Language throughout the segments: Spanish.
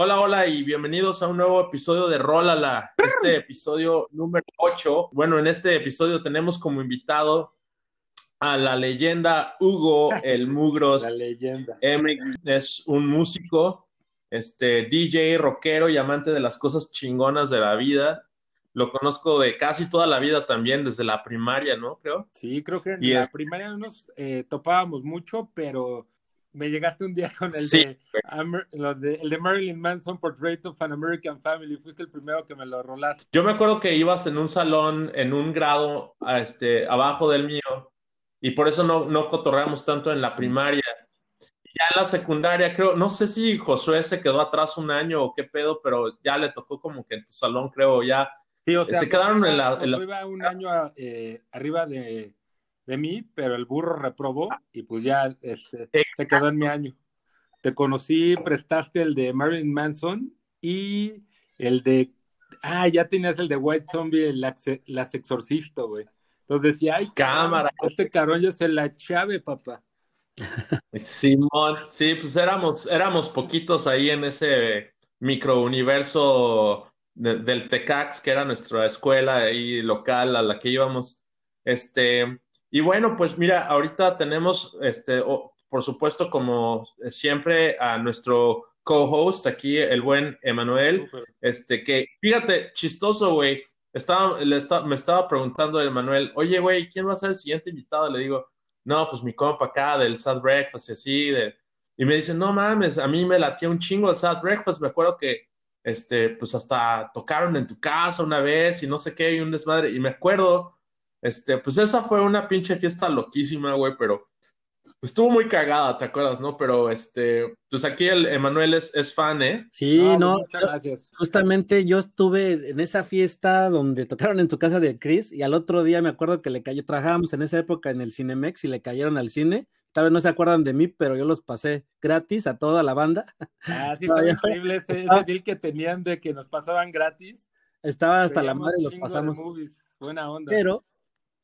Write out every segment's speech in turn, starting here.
Hola, hola y bienvenidos a un nuevo episodio de Rólala, este episodio número 8. Bueno, en este episodio tenemos como invitado a la leyenda Hugo el Mugros. La leyenda. M es un músico, este DJ, rockero y amante de las cosas chingonas de la vida. Lo conozco de casi toda la vida también, desde la primaria, ¿no? Creo. Sí, creo que en Y la es- primaria no nos eh, topábamos mucho, pero me llegaste un día con el, Sí, de, Amer- lo de- el de Marilyn Manson, Portrait of an American Family. Fuiste el primero que me lo rolaste. Yo me acuerdo que ibas en un salón, en un grado a este, abajo del mío, y por eso no, no cotorreamos tanto en la primaria. Ya en la secundaria, creo, no sé si Josué se quedó atrás un año o qué pedo, pero ya le tocó como que en tu salón, creo, ya. Sí, o Se quedaron en la- en la- Josué iba un año eh, arriba de, de mí, pero el burro reprobó y pues ya este, se quedó en mi año. Te conocí, prestaste el de Marilyn Manson y el de. Ah, ya tenías el de White Zombie, el axe- las exorcista, güey. Entonces decía, ay, Cámara. Este cabrón ya se la chave, papá. Simón, sí, pues éramos, éramos poquitos ahí en ese microuniverso de- del Tecax, que era nuestra escuela ahí local a la que íbamos. Este, y bueno, pues mira, ahorita tenemos, este, por supuesto, como siempre, a nuestro co-host aquí, el buen Emanuel. Este, que, fíjate, chistoso, güey. Estaba, le me estaba preguntando el Manuel, oye, güey, ¿quién va a ser el siguiente invitado? Le digo, no, pues mi compa acá del Sad Breakfast y así. De... Y me dice, no mames, a mí me latía un chingo el Sad Breakfast. Me acuerdo que, este, pues hasta tocaron en tu casa una vez y no sé qué, y un desmadre. Y me acuerdo, este, pues esa fue una pinche fiesta loquísima, güey, pero pues, estuvo muy cagada, ¿te acuerdas, no? Pero, este, pues aquí el Emanuel es, es fan, ¿eh? Sí, Ah, no, Muchas gracias. justamente yo estuve en esa fiesta donde tocaron en tu casa de Chris y al otro día me acuerdo que le cayó, trabajábamos en esa época en el Cinemex y le cayeron al cine. Tal vez no se acuerdan de mí, pero yo los pasé gratis a toda la banda. Ah, sí, ya- increíble ese, estaba- ese deal que tenían de que nos pasaban gratis. Estaba hasta la madre y los pasamos. movies. Buena onda. Pero,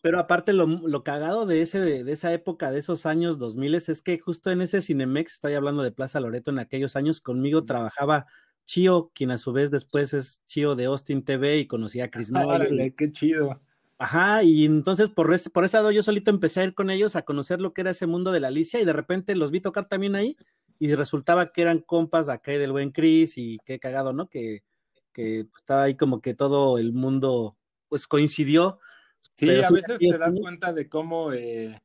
pero aparte lo, lo cagado de ese, de esa época, de esos años 2000 es que justo en ese Cinemex, estoy hablando de Plaza Loreto en aquellos años, conmigo trabajaba Chio, quien a su vez después es Chio de Austin TV y conocía a Chris. Órale, qué chido. Ajá, y entonces por ese, por ese lado yo solito empecé a ir con ellos a conocer lo que era ese mundo de la Alicia y de repente los vi tocar también ahí y resultaba que eran compas acá del buen Chris y qué cagado, ¿no? Que, que estaba ahí como que todo el mundo pues coincidió. Sí, Pero a veces te das cuenta de cómo eh,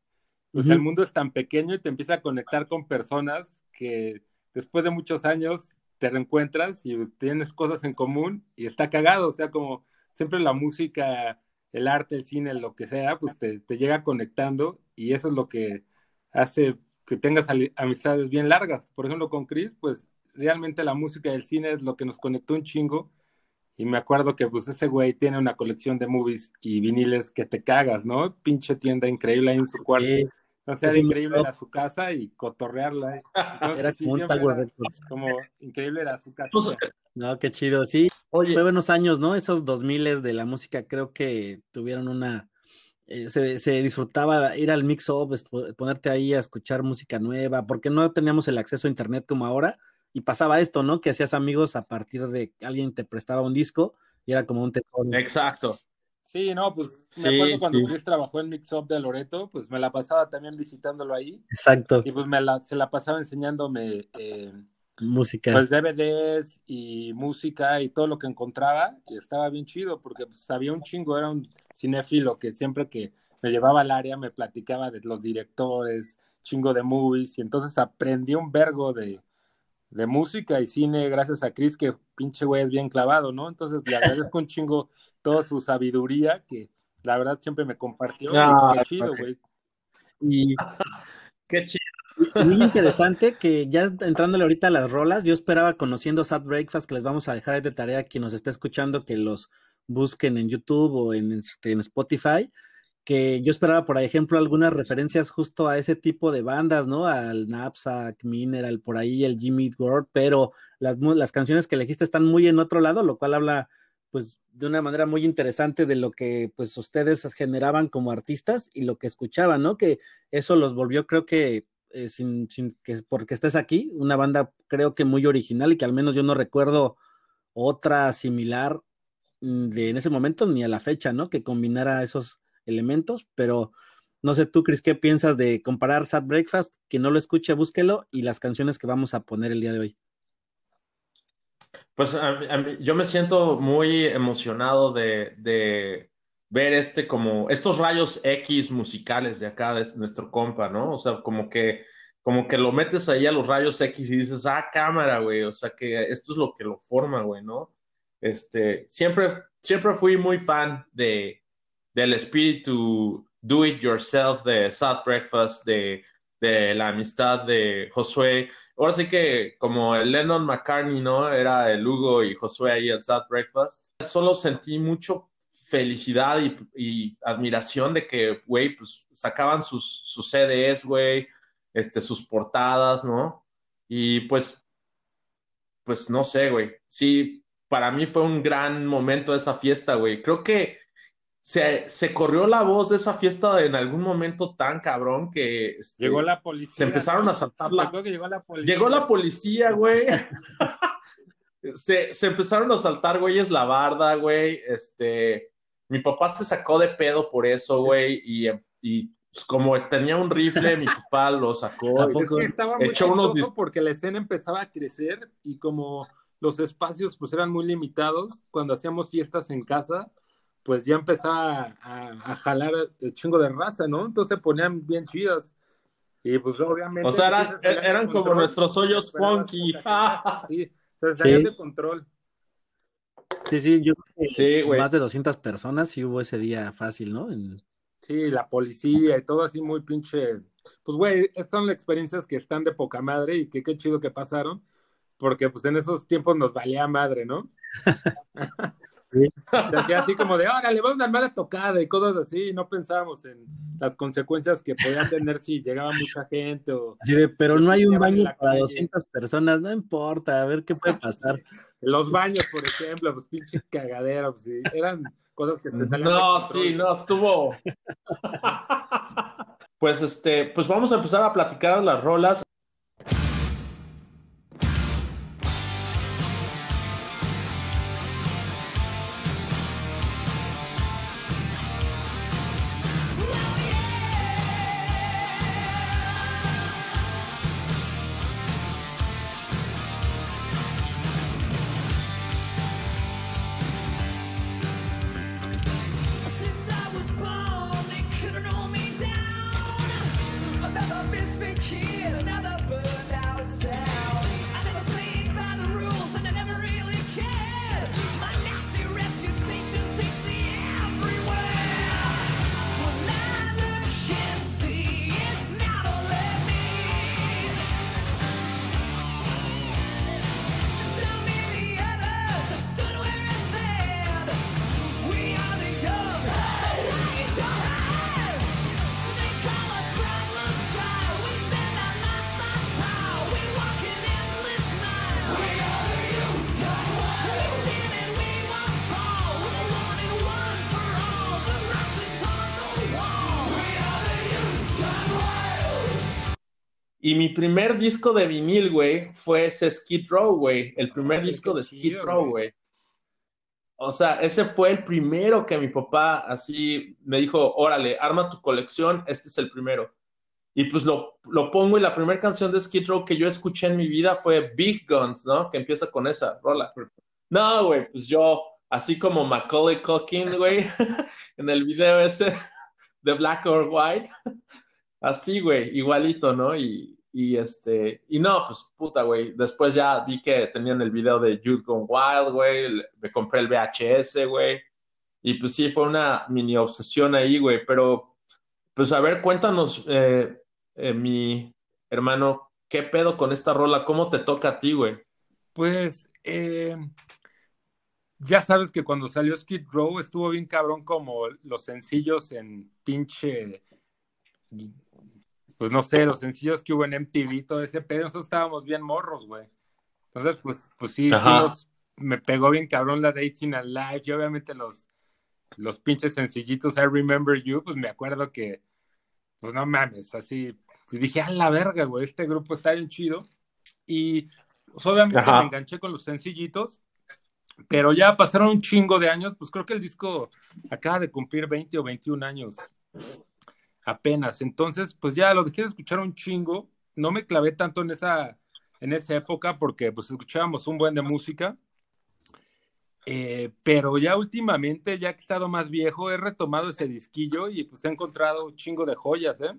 pues el mundo es tan pequeño y te empieza a conectar con personas que después de muchos años te reencuentras y tienes cosas en común y está cagado. O sea, como siempre la música, el arte, el cine, lo que sea, pues te, te llega conectando y eso es lo que hace que tengas amistades bien largas. Por ejemplo, con Chris, pues realmente la música y el cine es lo que nos conectó un chingo. Y me acuerdo que pues ese güey tiene una colección de movies y viniles que te cagas, ¿no? Pinche tienda increíble ahí en su cuarto. Sí, O sea, era increíble era su casa y cotorrearla. Entonces, era sí, como un era como increíble era su casa. Pues, No, qué chido, sí. oye, Fue buenos años, ¿no? Esos 2000 de la música creo que tuvieron una... eh, se, se disfrutaba ir al mix-up, ponerte ahí a escuchar música nueva, porque no teníamos el acceso a internet como ahora, y pasaba esto, ¿no? Que hacías amigos a partir de que alguien te prestaba un disco y era como un tesoro. exacto. Sí, no, pues Sí, me acuerdo cuando sí. Chris trabajó en Mix Up de Loreto, pues me la pasaba también visitándolo ahí Exacto, y pues me la, se la pasaba enseñándome eh, música. pues DVDs y música y todo lo que encontraba y estaba bien chido porque pues, sabía un chingo, era un cinéfilo que siempre que me llevaba al área me platicaba de los directores, chingo de movies y entonces aprendí un vergo de, de música y cine gracias a Chris que pinche güey es bien clavado, ¿no? Entonces le agradezco un chingo toda su sabiduría que la verdad siempre me compartió. y Ah, qué chido, güey. Y Qué chido. muy interesante que ya entrándole ahorita a las rolas, yo esperaba conociendo Sad Breakfast, que les vamos a dejar de tarea a quien nos esté escuchando, que los busquen en YouTube o en, este, en Spotify, que yo esperaba, por ejemplo, algunas referencias justo a ese tipo de bandas, ¿no? Al Knapsack, Mineral, por ahí el Jimmy World, pero las, las canciones que elegiste están muy en otro lado, lo cual habla pues de una manera muy interesante de lo que pues ustedes generaban como artistas y lo que escuchaban, ¿no? Que eso los volvió creo que eh, sin, sin que porque estés aquí, una banda creo que muy original y que al menos yo no recuerdo otra similar mm, de en ese momento ni a la fecha, ¿no? Que combinara esos elementos, pero no sé tú, Chris, ¿qué piensas de comparar Sad Breakfast? Que no lo escuche, búsquelo y las canciones que vamos a poner el día de hoy. Pues yo me siento muy emocionado de, de, ver este como estos rayos X musicales de acá de nuestro compa, ¿no? O sea, como que como que lo metes ahí a los rayos X y dices, ah, cámara, güey, o sea que esto es lo que lo forma, güey, ¿no? Este, siempre, siempre fui muy fan de, del espíritu do it yourself de Sad Breakfast, de, de la amistad de Josué. Ahora sí que como el Lennon McCartney, ¿no? Era el Hugo y Josué ahí el Sad Breakfast. Solo sentí mucho felicidad y, admiración de que, güey, pues sacaban sus, sus CDs, güey, este, sus portadas, ¿no? Y pues, pues no sé, güey. Sí, para mí fue un gran momento esa fiesta, güey. Creo que se, se, corrió la voz de esa fiesta en algún momento tan cabrón que este, llegó la policía. Se empezaron a saltar la. Llegó la policía, llegó la policía güey. se, se, empezaron a saltar, güeyes, la barda, güey. Este, mi papá se sacó de pedo por eso, güey, y, y pues, como tenía un rifle, mi papá lo sacó. Es que estaba muy echó unos porque la escena empezaba a crecer y como los espacios pues eran muy limitados, cuando hacíamos fiestas en casa, pues ya empezaba a, jalar el chingo de raza, ¿no? Entonces se ponían bien chidas. Y pues obviamente... O sea, eran, como nuestros hoyos funky. sí, se salían de control. Sí, sí, yo creo que más de 200 personas sí hubo ese día fácil, ¿no? Sí, la policía y todo así muy pinche... Pues, güey, estas son las experiencias que están de poca madre y que qué chido que pasaron, porque pues en esos tiempos nos valía madre, ¿no? así como de, órale, vamos a armar la tocada y cosas así, y no pensábamos en las consecuencias que podían tener si llegaba mucha gente o... pero no hay un baño para 200 personas, no importa, a ver qué puede pasar. Los baños, por ejemplo, pues pinches cagaderos, pues, sí, eran cosas que se salían No, sí, no, estuvo... pues este, pues vamos a empezar a platicar las rolas. Y mi primer disco de vinil, güey, fue ese Skid Row, güey. El primer disco de Skid Row, güey. O sea, ese fue el primero que mi papá así me dijo, órale, arma tu colección, este es el primero. Y pues lo, lo pongo y la primera canción de Skid Row que yo escuché en mi vida fue Big Guns, ¿no? Que empieza con esa rola. No, güey, pues yo, así como Macaulay Culkin, güey, en el video ese de Black or White, Así, güey, igualito, ¿no? Y, y este, y no, pues puta, güey. Después ya vi que tenían el video de Youth Gone Wild, güey. Me compré el VHS, güey. Y pues sí, fue una mini obsesión ahí, güey. Pero, pues a ver, cuéntanos, eh, eh, mi hermano, ¿qué pedo con esta rola? ¿Cómo te toca a ti, güey? Pues, eh, ya sabes que cuando salió Skid Row estuvo bien cabrón como los sencillos en pinche pues no sé, los sencillos que hubo en MTV, todo ese pedo, nosotros estábamos bien morros, güey. Entonces, pues, pues sí, sí me pegó bien cabrón la Dating Alive y obviamente los, los pinches sencillitos I Remember You, pues me acuerdo que, pues no mames, así, Y dije, a la verga, güey, este grupo está bien chido. Y pues, obviamente me enganché con los sencillitos, pero ya pasaron un chingo de años, pues creo que el disco acaba de cumplir 20 o 21 años apenas. Entonces, pues ya lo dejé de escuchar un chingo. No me clavé tanto en esa, en esa época porque pues escuchábamos un buen de música. Eh, pero ya últimamente, ya que he estado más viejo, he retomado ese disquillo y pues he encontrado un chingo de joyas, ¿eh?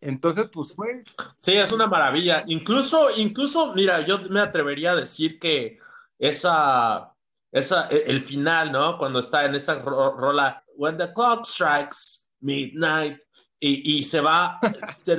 Entonces, pues fue. Sí, es una maravilla. Incluso, incluso, mira, yo me atrevería a decir que esa, esa, e, el final, ¿no? Cuando está en esa rola, When the clock strikes midnight, y, y se va,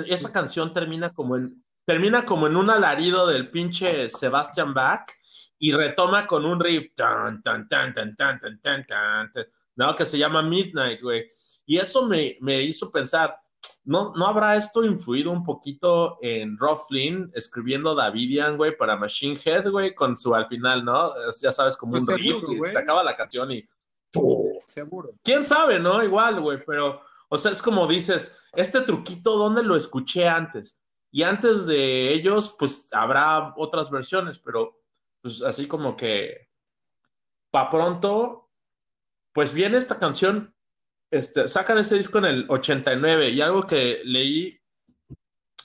esa canción termina como en, termina como en un alarido del pinche Sebastian Bach y retoma con un riff, tan, tan, tan, tan, tan, tan, tan, tan, ¿no? Que se llama Midnight, güey. Y eso me, me hizo pensar, ¿no, ¿no habrá esto influido un poquito en Rob Flynn escribiendo Davidian, güey, para Machine Head, güey, con su al final, ¿no? Ya sabes, como pues un riff, y se acaba la canción y... Seguro. ¿Quién sabe, no? Igual, güey, pero, o sea, es como dices, este truquito, ¿dónde lo escuché antes? Y antes de ellos, pues habrá otras versiones, pero pues así como que, pa' pronto, pues viene esta canción este, sacan ese disco en el 89 y algo que leí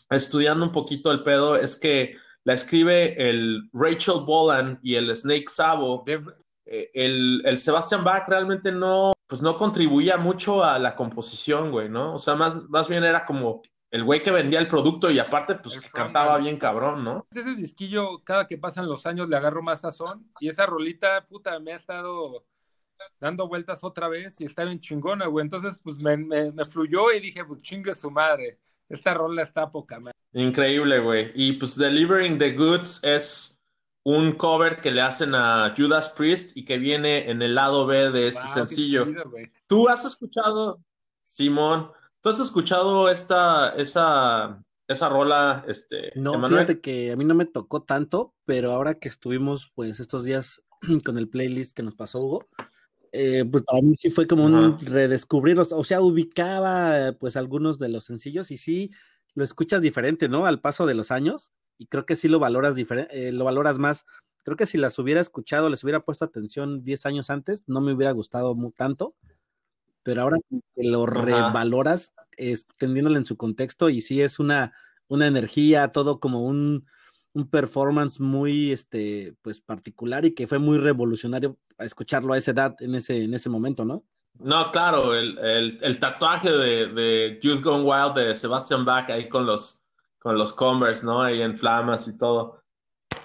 estudiando un poquito el pedo es que la escribe el Rachel Bolan y el Snake Sabo. Eh, el, el, Sebastian Bach realmente no, pues no contribuía mucho a la composición, güey, ¿no? O sea, más, más bien era como el güey que vendía el producto y aparte, pues cantaba bien cabrón, ¿no? Ese disquillo, cada que pasan los años le agarro más sazón y esa rolita, puta, me ha estado dando vueltas otra vez y está bien chingona, güey. Entonces, pues me, me, fluyó y dije, pues chingue su madre. Esta rola está poca madre. Increíble, güey. Y pues Delivering the Goods es un cover que le hacen a Judas Priest y que viene en el lado B de ese sencillo. ¿Tú has escuchado, Simón, tú has escuchado esta, esa, esa rola, este, No, fíjate que a mí no me tocó tanto, pero ahora que estuvimos, pues, estos días con el playlist que nos pasó Hugo, eh, pues para mí sí fue como un redescubrirlos, o sea, ubicaba pues algunos de los sencillos y sí lo escuchas diferente, ¿no? Al paso de los años y creo que sí lo valoras diferente, eh, lo valoras más. Creo que si las hubiera escuchado, les hubiera puesto atención 10 años antes, no me hubiera gustado tanto, pero ahora que lo revaloras, extendiéndolo en su contexto y sí es una, una energía, todo como un, un performance muy este pues particular y que fue muy revolucionario escucharlo a esa edad en ese en ese momento, ¿no? No, claro, el, el, tatuaje de, de, Youth Gone Wild de Sebastian Bach ahí con los con los Converse, ¿no? Ahí en flamas y todo.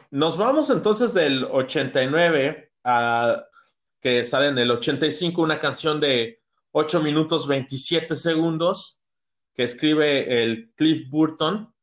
Nos vamos entonces del 89 a que sale en el 85 una canción de 8 minutos 27 segundos que escribe el Cliff Burton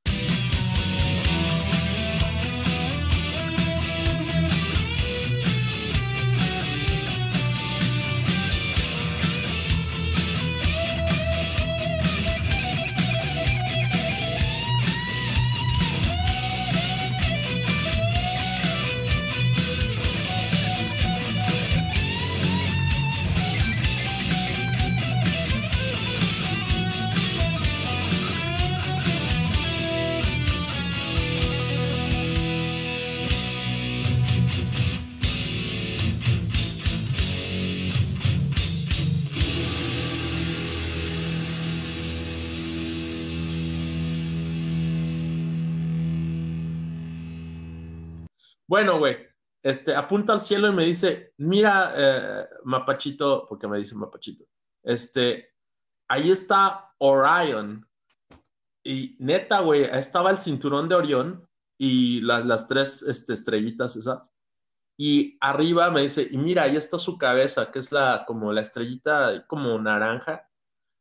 Bueno, güey, este, apunta al cielo y me dice, mira, eh, Mapachito, porque me dice Mapachito, este, ahí está Orion. Y neta, güey, estaba el cinturón de Orión y las tres este, estrellitas esas. Y arriba me dice, y mira, ahí está su cabeza, que es la, como la estrellita como naranja.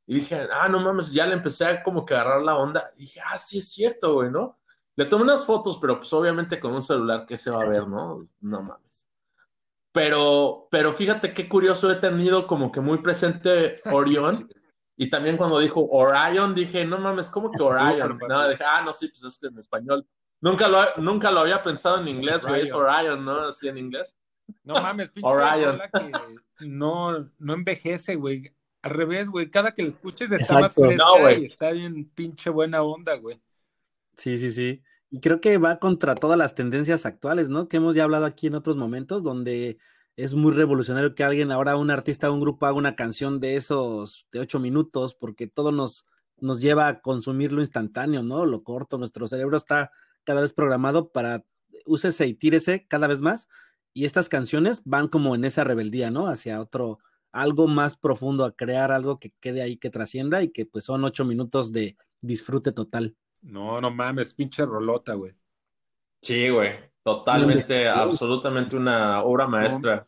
Y dije, ah, no mames, ya le empecé a como que agarrar la onda. Y dije, ah, sí es cierto, güey, ¿no? Le tomé unas fotos, pero pues obviamente con un celular que se va a ver, ¿no? No mames. Pero, pero fíjate qué curioso he tenido como que muy presente Orión. Y también cuando dijo Orion, dije, no mames, ¿cómo que Orion? No, dije, ah, no, sí, pues es que en español. Nunca lo, nunca lo había pensado en inglés, güey, es Orion, ¿no? Así en inglés. No mames, pinche Orion. que no, no envejece, güey. al revés, güey. Cada que lo escuches está más Exacto. fresca No, y está bien pinche buena onda, güey. Sí, sí, sí. Y creo que va contra todas las tendencias actuales, ¿no? Que hemos ya hablado aquí en otros momentos, donde es muy revolucionario que alguien, ahora un artista un grupo haga una canción de esos de ocho minutos, porque todo nos, nos lleva a consumir lo instantáneo, ¿no? Lo corto, nuestro cerebro está cada vez programado para úsese y tírese cada vez más. Y estas canciones van como en esa rebeldía, ¿no? Hacia otro, algo más profundo, a crear algo que quede ahí, que trascienda y que pues son ocho minutos de disfrute total. No, no mames, pinche rolota, güey. Sí, güey. Totalmente, absolutamente una obra maestra.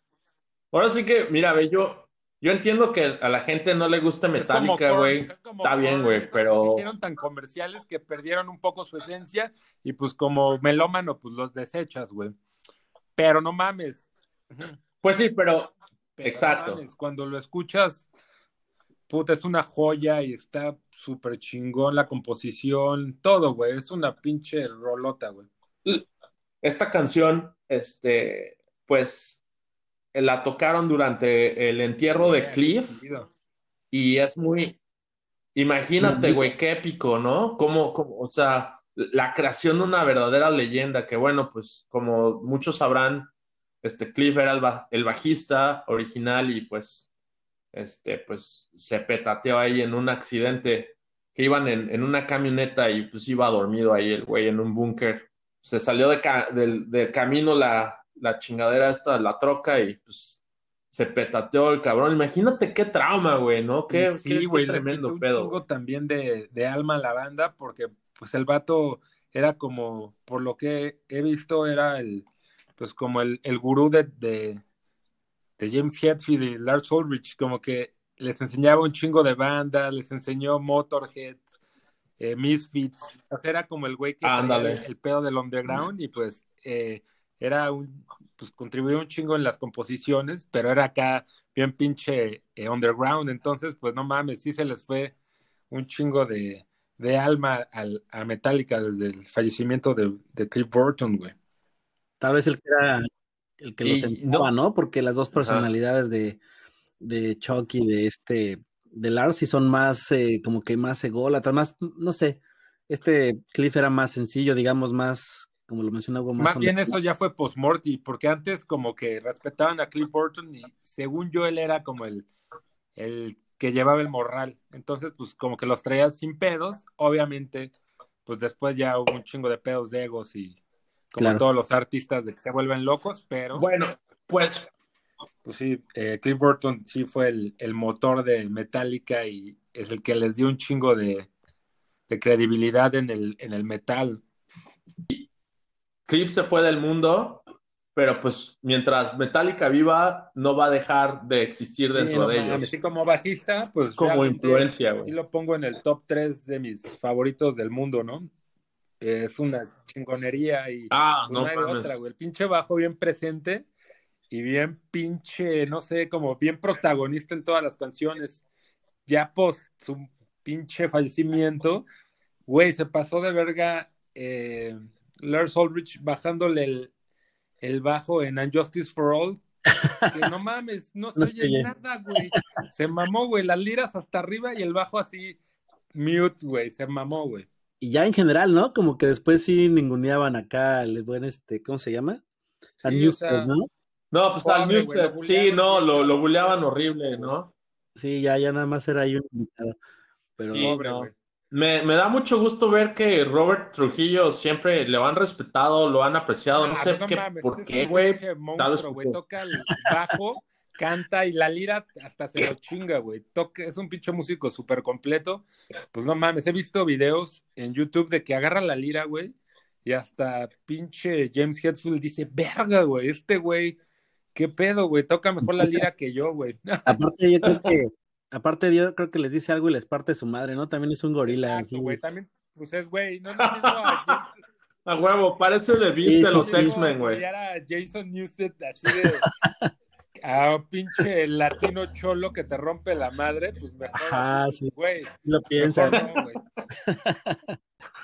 Ahora sí que, mira, ve, yo, yo entiendo que a la gente no le gusta Metallica, güey. es Está bien, güey, pero- hicieron tan comerciales que perdieron un poco su esencia y pues como melómano, pues los desechas, güey. Pero no mames. Pues sí, pero Pero Exacto. no mames, cuando lo escuchas, puta, es una joya y está súper chingón la composición, todo, güey. Es una pinche rolota, güey. esta canción, este, pues, la tocaron durante el entierro de Yeah, Cliff. Y es muy, imagínate, güey, qué épico, ¿no? Como, como, o sea, la creación de una verdadera leyenda, que bueno, pues como muchos sabrán, este Cliff era el, ba- el bajista original y pues, este, pues se petateó ahí en un accidente que iban en, en una camioneta y pues iba dormido ahí el güey en un búnker. Se salió de ca- del, del camino la, la chingadera esta, la troca y pues se petateó el cabrón. Imagínate qué trauma, güey, ¿no? Qué, sí, qué- qué güey, les tremendo pedo. también de, de alma a la banda, porque pues el vato era como, por lo que he visto, era el, pues como el, el gurú de, de, de James Hetfield y Lars Ulrich, como que les enseñaba un chingo de bandas, les enseñó Motorhead, eh, Misfits, o sea, era como el güey que traía el, el pedo del underground y pues eh, era un, pues contribuyó un chingo en las composiciones, pero era acá bien pinche eh, underground, entonces pues no mames, sí se les fue un chingo de, de alma al, a Metallica desde el fallecimiento de, de Cliff Burton, güey. Tal vez el que era el que Y los sentaba, no- ¿no? Porque las dos personalidades de, de Chuck y de este, de Lars, sí son más, eh, como que más ególatras, más, no sé, este Cliff era más sencillo, digamos, más, como lo mencionaba, más Más bien eso ya fue post-morty, porque antes como que respetaban a Cliff Burton y según yo él era como el, el que llevaba el morral. Entonces, pues como que los traía sin pedos. Obviamente, pues después ya hubo un chingo de pedos de egos y como Claro. todos los artistas de que se vuelven locos, pero Bueno, pues pues sí, eh, Cliff Burton sí fue el, el motor de Metallica y es el que les dio un chingo de, de credibilidad en el, en el metal. Cliff se fue del mundo, pero pues mientras Metallica viva, no va a dejar de existir Sí, dentro no de ellos. sí, como bajista, pues Como influencia, güey. Sí lo pongo en el top 3 de mis favoritos del mundo, ¿no? Es una chingonería y Ah, pues no de mames. otra, güey. El pinche bajo bien presente y bien pinche, no sé, como bien protagonista en todas las canciones. Ya post su pinche fallecimiento, güey, se pasó de verga eh, Lars Ulrich bajándole el, el bajo en Unjustice for All. Que no mames, no se No oye se oye. nada, güey. Se mamó, güey, las liras hasta arriba y el bajo así mute, güey, se mamó, güey. Y ya en general, ¿no? Como que después sí ninguneaban acá el buen este, ¿cómo se llama? A Sí, o Newsted, sea, ¿no? No, pues al lo sí, no, lo, lo cabrón. buleaban horrible, ¿no? Sí, ya, ya nada más era ahí un invitado. Pero Sí, no. Me, me da mucho gusto ver que Robert Trujillo siempre lo han respetado, lo han apreciado, no Ah, sé pues qué, mames, por qué, güey. Tal vez Toca el bajo, canta y la lira hasta se lo chinga, güey. Toca, es un pinche músico súper completo. Pues no mames, he visto videos en YouTube de que agarra la lira, güey, y hasta pinche James Hetfield dice, verga, güey, este güey, qué pedo, güey, toca mejor la lira que yo, güey. aparte yo creo que, aparte yo creo que les dice algo y les parte su madre, ¿no? También es un gorila. Exacto, así. güey, también, pues es, güey, no es lo mismo a huevo, parece de Beast Sí, los sí. X-Men, güey. Y era Jason Newsted así de a un pinche latino cholo que te rompe la madre, pues mejor, sí. güey. Lo piensa. mejor no, güey.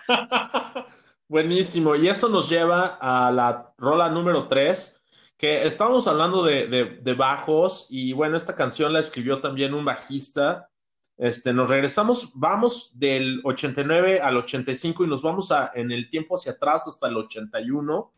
Buenísimo. Y eso nos lleva a la rola número 3, que estábamos hablando de, de, bajos y bueno, esta canción la escribió también un bajista. Este, nos regresamos, vamos del 89 al 85 y nos vamos a, en el tiempo hacia atrás hasta el 81.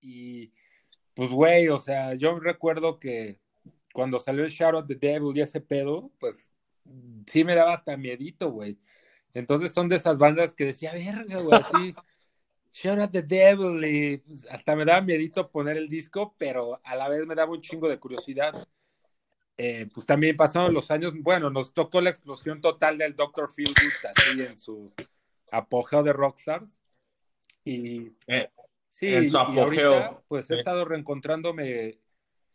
Y pues, güey, o sea, yo recuerdo que cuando salió el Shout of the Devil y ese pedo, pues sí me daba hasta miedito, güey. Entonces son de esas bandas que decía, verga, güey, así, Shout of the Devil, y pues, hasta me daba miedito poner el disco, pero a la vez me daba un chingo de curiosidad. Eh, pues también pasaron los años, bueno, nos tocó la explosión total del Dr. Feelgood, así en su apogeo de Rockstars. Y eh, sí, en su apogeo. pues he estado reencontrándome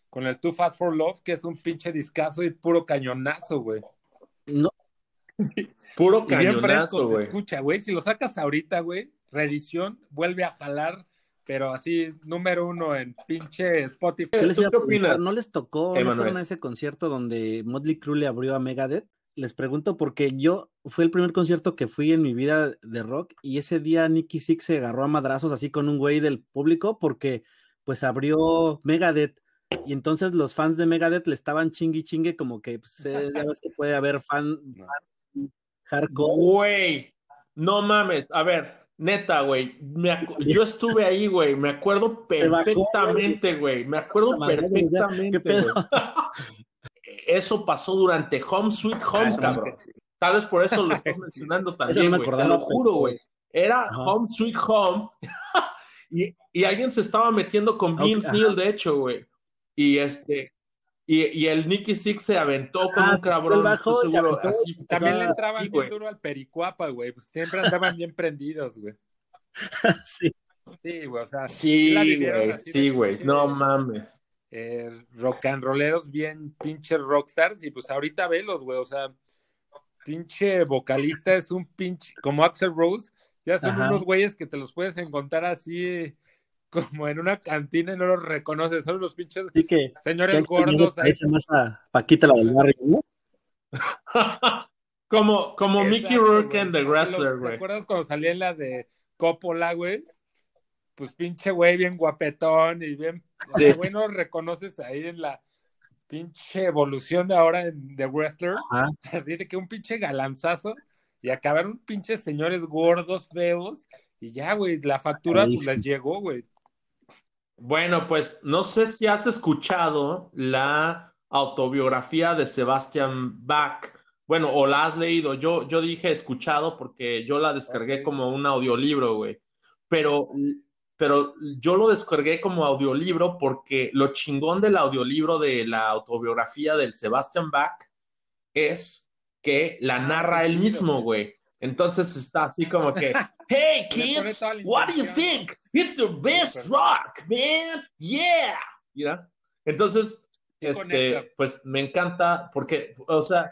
con el Too Fast for Love, que es un pinche discazo y puro cañonazo, güey. No. Puro cañonazo, güey. Escucha, güey, si lo sacas ahorita, güey, reedición, vuelve a jalar, pero así, número uno en pinche Spotify. ¿Qué, opinas? ¿No les tocó, no fueron a ese concierto donde Motley Crue le abrió a Megadeth? Les pregunto porque yo fue el primer concierto que fui en mi vida de rock y ese día Nicky Six se agarró a madrazos así con un güey del público porque pues abrió Megadeth y entonces los fans de Megadeth le estaban chingui chingue como que pues, eh, ya ves que puede haber fan, hardcore. Güey, no mames, a ver, neta, güey, yo estuve ahí, güey, me acuerdo perfectamente, güey, me acuerdo perfectamente. Eso pasó durante Home Sweet Home, cabrón. Tal vez por eso lo estoy mencionando también, güey. Te lo juro, güey. Era Home Sweet Home y, y, alguien se estaba metiendo con Vince Neil, de hecho, güey. Y este, y, y, el Nicky Six se aventó con ah, un cabrón, seguro. Así, También le entraban bien duro al pericuapa, güey. Pues siempre andaban bien prendidos, güey. sí. Sí, güey, o sea. Sí, güey, sí, güey. No mames eh, rock and rolleros bien pinche rockstars y pues ahorita velos, güey, o sea, pinche vocalista es un pinche, como Axel Rose, ya son unos güeyes que te los puedes encontrar así como en una cantina y no los reconoces, son los pinches señores gordos. Ahí. más a Paquita la del barrio, ¿no? como como Mickey Rourke en The Wrestler, güey. ¿Te acuerdas cuando salía en la de Coppola, güey? Pues pinche güey bien guapetón y bien Sí. bueno, reconoces ahí en la pinche evolución de ahora en The Wrestler. Así de que un pinche galanzazo y acabaron pinches señores gordos, feos. Y ya, güey, la factura pues, les llegó, güey. Bueno, pues no sé si has escuchado la autobiografía de Sebastian Bach. Bueno, o la has leído. Yo, yo dije escuchado porque yo la descargué como un audiolibro, güey. Pero pero yo lo descargué como audiolibro porque lo chingón del audiolibro de la autobiografía del Sebastian Bach es que la ah, narra él mismo, güey. Entonces está así como que, hey kids, what do you think? It's the best rock, man. Yeah. ¿Mira? Entonces, este, pues me encanta porque, o sea,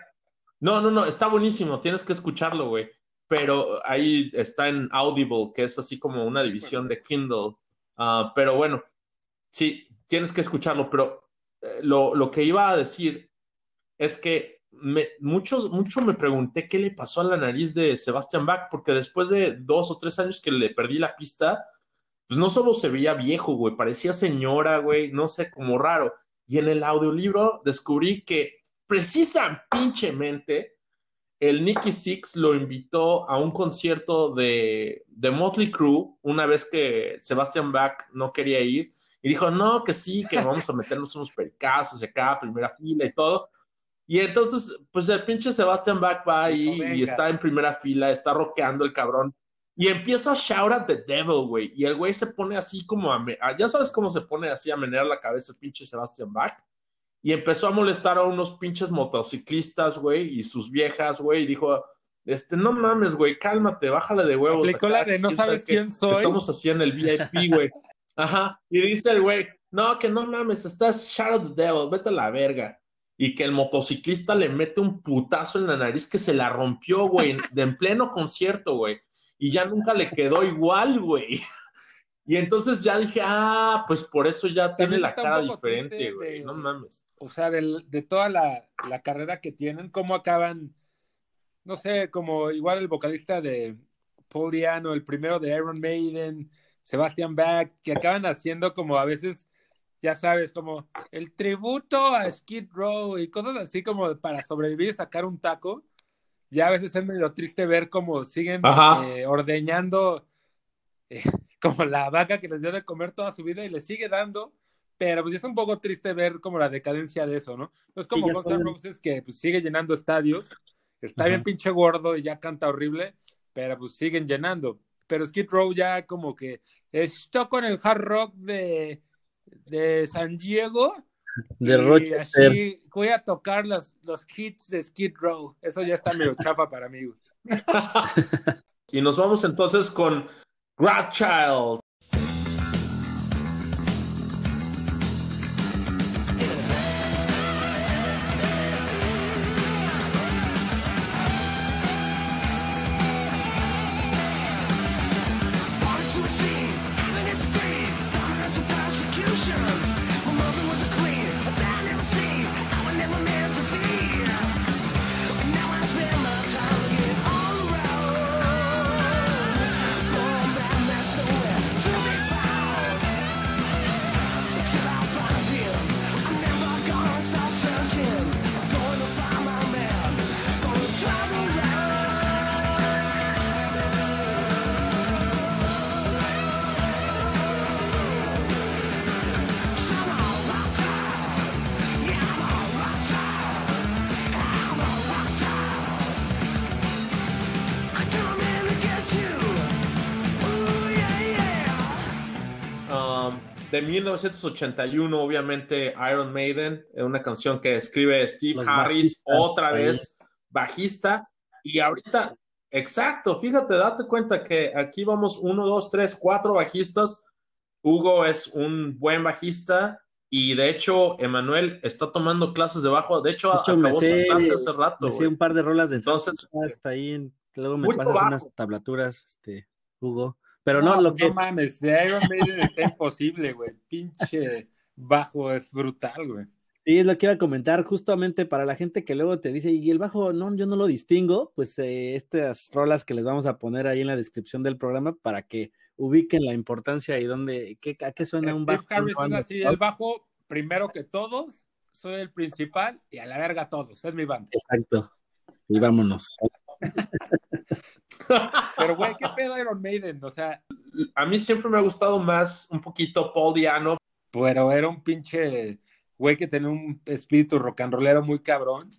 no, no, no, está buenísimo, tienes que escucharlo, güey pero ahí está en Audible, que es así como una división de Kindle. Ah, pero bueno, sí, tienes que escucharlo, pero eh, lo, que iba a decir es que me, muchos, mucho me pregunté qué le pasó a la nariz de Sebastian Bach, porque después de dos o tres años que le perdí la pista, pues no solo se veía viejo, güey, parecía señora, güey, no sé, como raro. Y en el audiolibro descubrí que precisa pinchemente el Nicky Six lo invitó a un concierto de, de Motley Crue una vez que Sebastian Bach no quería ir y dijo, no, que sí, que vamos a meternos unos pericazos acá, primera fila y todo. Y entonces, pues el pinche Sebastian Bach va ahí y está en primera fila, está rockeando el cabrón. Y empieza a shout at the devil, güey. Y el güey se pone así como a, ya sabes cómo se pone así a menear la cabeza el pinche Sebastian Bach. Y empezó a molestar a unos pinches motociclistas, güey, y sus viejas, güey. Y dijo, este, no mames, güey, cálmate, bájale de huevos. Aplicó la de no sabes quién soy. Estamos así en el VIP, güey. Ajá. Y dice el güey, no, que no mames, estás at the devil, vete a la verga y que el motociclista le mete un putazo en la nariz que se la rompió, güey, de en pleno concierto, güey. Y ya nunca le quedó igual, güey. Y entonces ya dije, ah, pues por eso ya tiene la cara diferente, güey. No mames. O sea, de, toda la, carrera que tienen, ¿cómo acaban? No sé, como igual el vocalista de Paul Diano, el primero de Iron Maiden, Sebastian Bach, que acaban haciendo como a veces ya sabes, como el tributo a Skid Row y cosas así como para sobrevivir y sacar un taco. Ya a veces es medio triste ver cómo siguen eh, ordeñando eh, como la vaca que les dio de comer toda su vida y les sigue dando, pero pues es un poco triste ver como la decadencia de eso, ¿no? No es como Guns Roses que pues, sigue llenando estadios, está bien pinche gordo y ya canta horrible, pero pues siguen llenando. Pero Skid Row ya como que esto con el hard rock de de San Diego. De Rochester. voy a tocar los, los hits de Skid Row. Eso ya está medio chafa para mí. y nos vamos entonces con grandchild de 1981, obviamente Iron Maiden, una canción que escribe Steve Harris, otra vez bajista. Y ahorita, exacto, fíjate, date cuenta que aquí vamos uno, dos, tres, cuatro bajistas. Hugo es un buen bajista y de hecho Emanuel está tomando clases de bajo. De hecho, acabó su clase hace rato. Me un par de rolas de Entonces, hasta ahí. luego me pasas unas tablaturas, este, Hugo. Pero no, lo que. No mames, de Iron Maiden está imposible, güey. Pinche bajo es brutal, güey. Sí, es lo que iba a comentar, justamente para la gente que luego te dice, y el bajo, no, yo no lo distingo, pues eh, estas rolas que les vamos a poner ahí en la descripción del programa para que ubiquen la importancia y dónde, qué, a qué suena un bajo. así, el bajo, primero que todos, soy el principal y a la verga todos, es mi banda. Exacto, y vámonos. Pero, güey, ¿qué pedo Iron Maiden? O sea. A mí siempre me ha gustado más un poquito Paul Diano. Pero era un pinche güey que tenía un espíritu rock and rollero muy cabrón.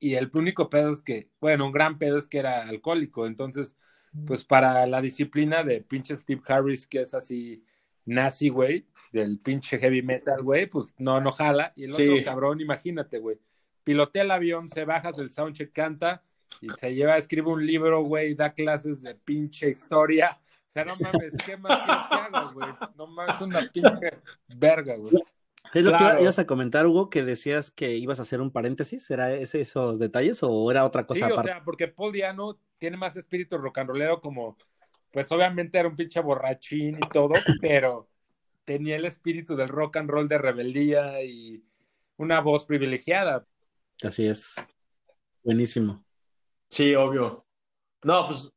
Y el único pedo es que, bueno, un gran pedo es que era alcohólico. Entonces, pues para la disciplina de pinche Steve Harris, que es así nazi, güey, del pinche heavy metal, güey, pues no, no jala. Y el otro cabrón, imagínate, güey, pilotea el avión, se baja del soundcheck, canta y se lleva, escribe un libro, güey, da clases de pinche historia. O sea, no mames, ¿qué más quieres que haga, güey? No mames, una pinche verga, güey. Es lo que ibas a comentar, Hugo, que decías que ibas a hacer un paréntesis. ¿Era ese, esos detalles o era otra cosa sí, o sea, porque Paul Diano tiene más espíritu rock and rollero como, pues obviamente era un pinche borrachín y todo, pero tenía el espíritu del rock and roll de rebeldía y una voz privilegiada. Así es. Buenísimo. Sí, obvio. No, pues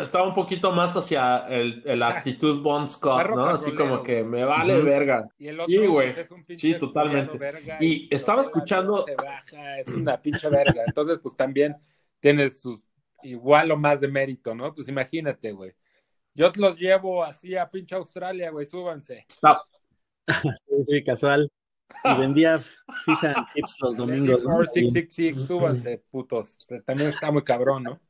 estaba un poquito más hacia el, el actitud Bon Scott, ¿no? Así como que me vale verga. sí, güey. Pues, sí, totalmente. Y estaba escuchando. es una pinche verga. Entonces, pues también tiene sus igual o más de mérito, ¿no? Pues imagínate, güey. Yo te los llevo así a pinche Australia, güey, súbanse. Stop. sí, sí, casual. Y vendía fish and chips los domingos. ¿no? Six, six, six, súbanse, putos. También está muy cabrón, ¿no?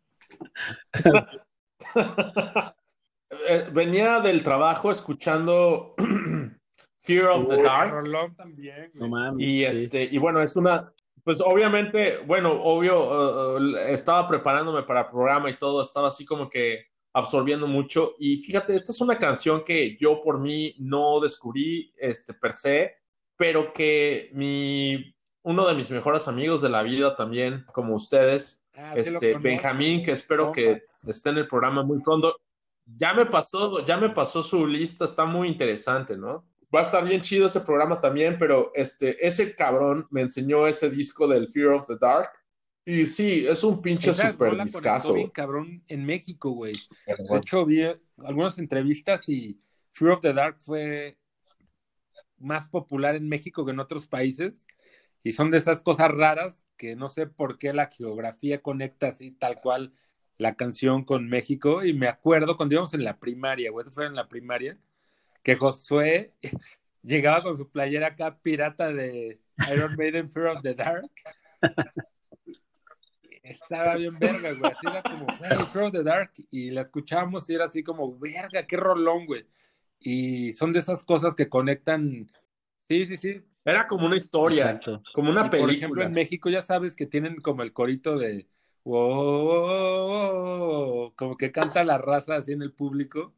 Eh, venía del trabajo escuchando Fear of the Dark. También, no mames, y este, y bueno, es una, pues obviamente, bueno, obvio, uh, estaba preparándome para el programa y todo, estaba así como que absorbiendo mucho. Y fíjate, esta es una canción que yo por mí no descubrí este, per se, pero que mi, uno de mis mejores amigos de la vida también, como ustedes, ah, este, Benjamín, que espero que esté en el programa muy pronto. Ya me pasó, ya me pasó su lista, está muy interesante, ¿no? va a estar bien chido ese programa también, pero este, ese cabrón me enseñó ese disco del Fear of the Dark. Y sí, es un pinche super discazo. bien cabrón en México, güey. De hecho, vi algunas entrevistas y Fear of the Dark fue más popular en México que en otros países. Y son de esas cosas raras que no sé por qué la geografía conecta así tal cual la canción con México. Y me acuerdo cuando íbamos en la primaria, güey, eso fue en la primaria que Josué llegaba con su playera acá pirata de Iron Maiden Fear of the Dark. Estaba bien verga, güey. Así era como, Fear of the Dark. Y la escuchábamos y era así como, verga, qué rolón, güey. Y son de esas cosas que conectan. Sí, sí, sí. Era como una historia, como una película. Por ejemplo, en México ya sabes que tienen como el corito de wow, como que canta la raza así en el público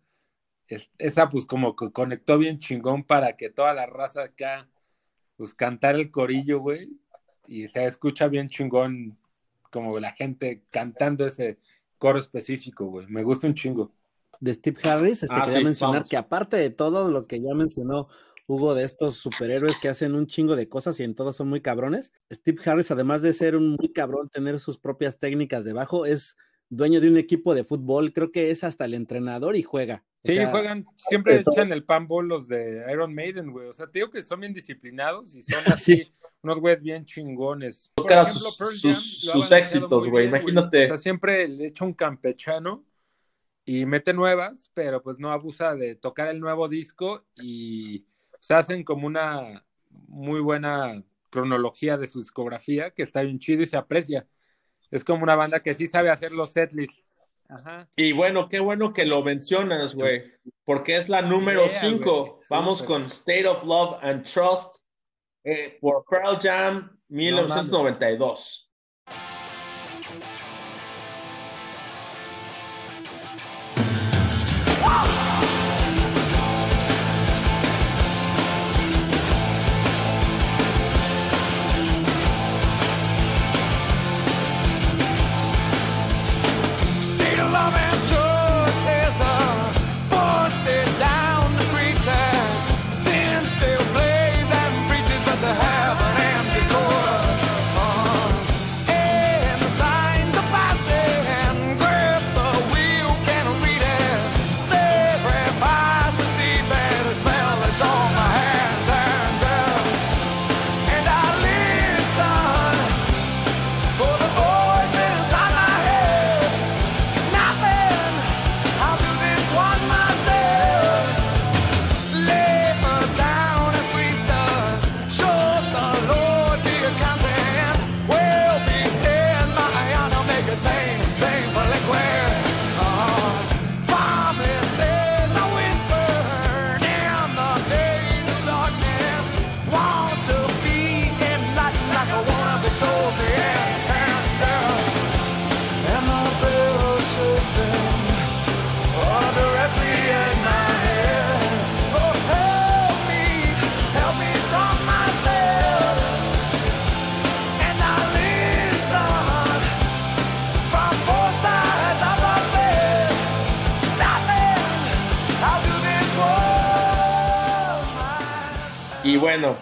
esa pues como que conectó bien chingón para que toda la raza acá pues cantar el corillo, güey, y se escucha bien chingón como la gente cantando ese coro específico, güey. Me gusta un chingo. De Steve Harris, este ah, quería mencionar que aparte de todo lo que ya mencionó Hugo de estos superhéroes que hacen un chingo de cosas y en todos son muy cabrones, Steve Harris, además de ser un muy cabrón, tener sus propias técnicas debajo, es dueño de un equipo de fútbol, creo que es hasta el entrenador y juega. Sí, juegan, siempre echan el pan los de Iron Maiden, güey. O sea, te digo que son bien disciplinados y son así, unos güeyes bien chingones. Por ejemplo, sus, sus, éxitos, güey, imagínate. O sea, siempre le echa un campechano y mete nuevas, pero pues no abusa de tocar el nuevo disco y se hacen como una muy buena cronología de su discografía que está bien chido y se aprecia. Es como una banda que sí sabe hacer los setlists y bueno, qué bueno que lo mencionas, güey, porque es la número 5. Vamos con State of Love and Trust eh, por Pearl Jam 1992. bueno,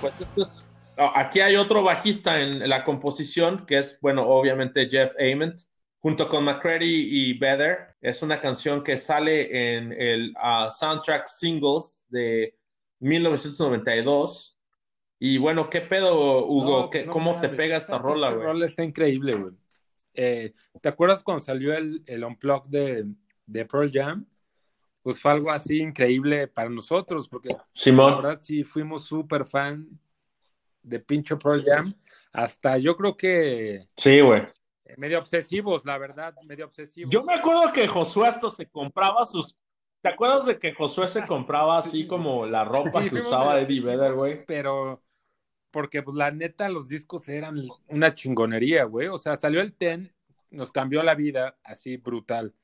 pues esto es. Ah, aquí hay otro bajista en la composición, que es, bueno, obviamente Jeff Ament, junto con McCready y Better. Es una canción que sale en el ah, soundtrack singles de 1992. Y bueno, ¿qué pedo, Hugo? ¿Cómo te pega esta rola, güey? rola está increíble, güey. eh, ¿te acuerdas cuando salió el, el Unplug de, de Pearl Jam? Pues fue algo así increíble para nosotros, porque Simón. la verdad sí fuimos súper fan de pinche Pearl Jam. Hasta yo creo que Sí, güey. medio obsesivos, la verdad, medio obsesivos. Yo me acuerdo que Josué hasta se compraba sus. ¿Te acuerdas de que Josué se compraba así como la ropa Sí, que usaba Eddie Vedder, güey? Pero, porque pues la neta, los discos eran una chingonería, güey. O sea, salió el Ten, nos cambió la vida así brutal.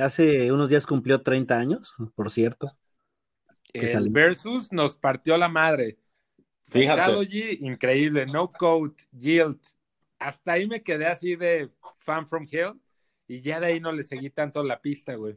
Hace unos días cumplió 30 años, por cierto. Que El salió. Versus nos partió la madre. Fíjate. Technology, increíble. No Code, Yield. Hasta ahí me quedé así de Fan from Hell. Y ya de ahí no le seguí tanto la pista, güey.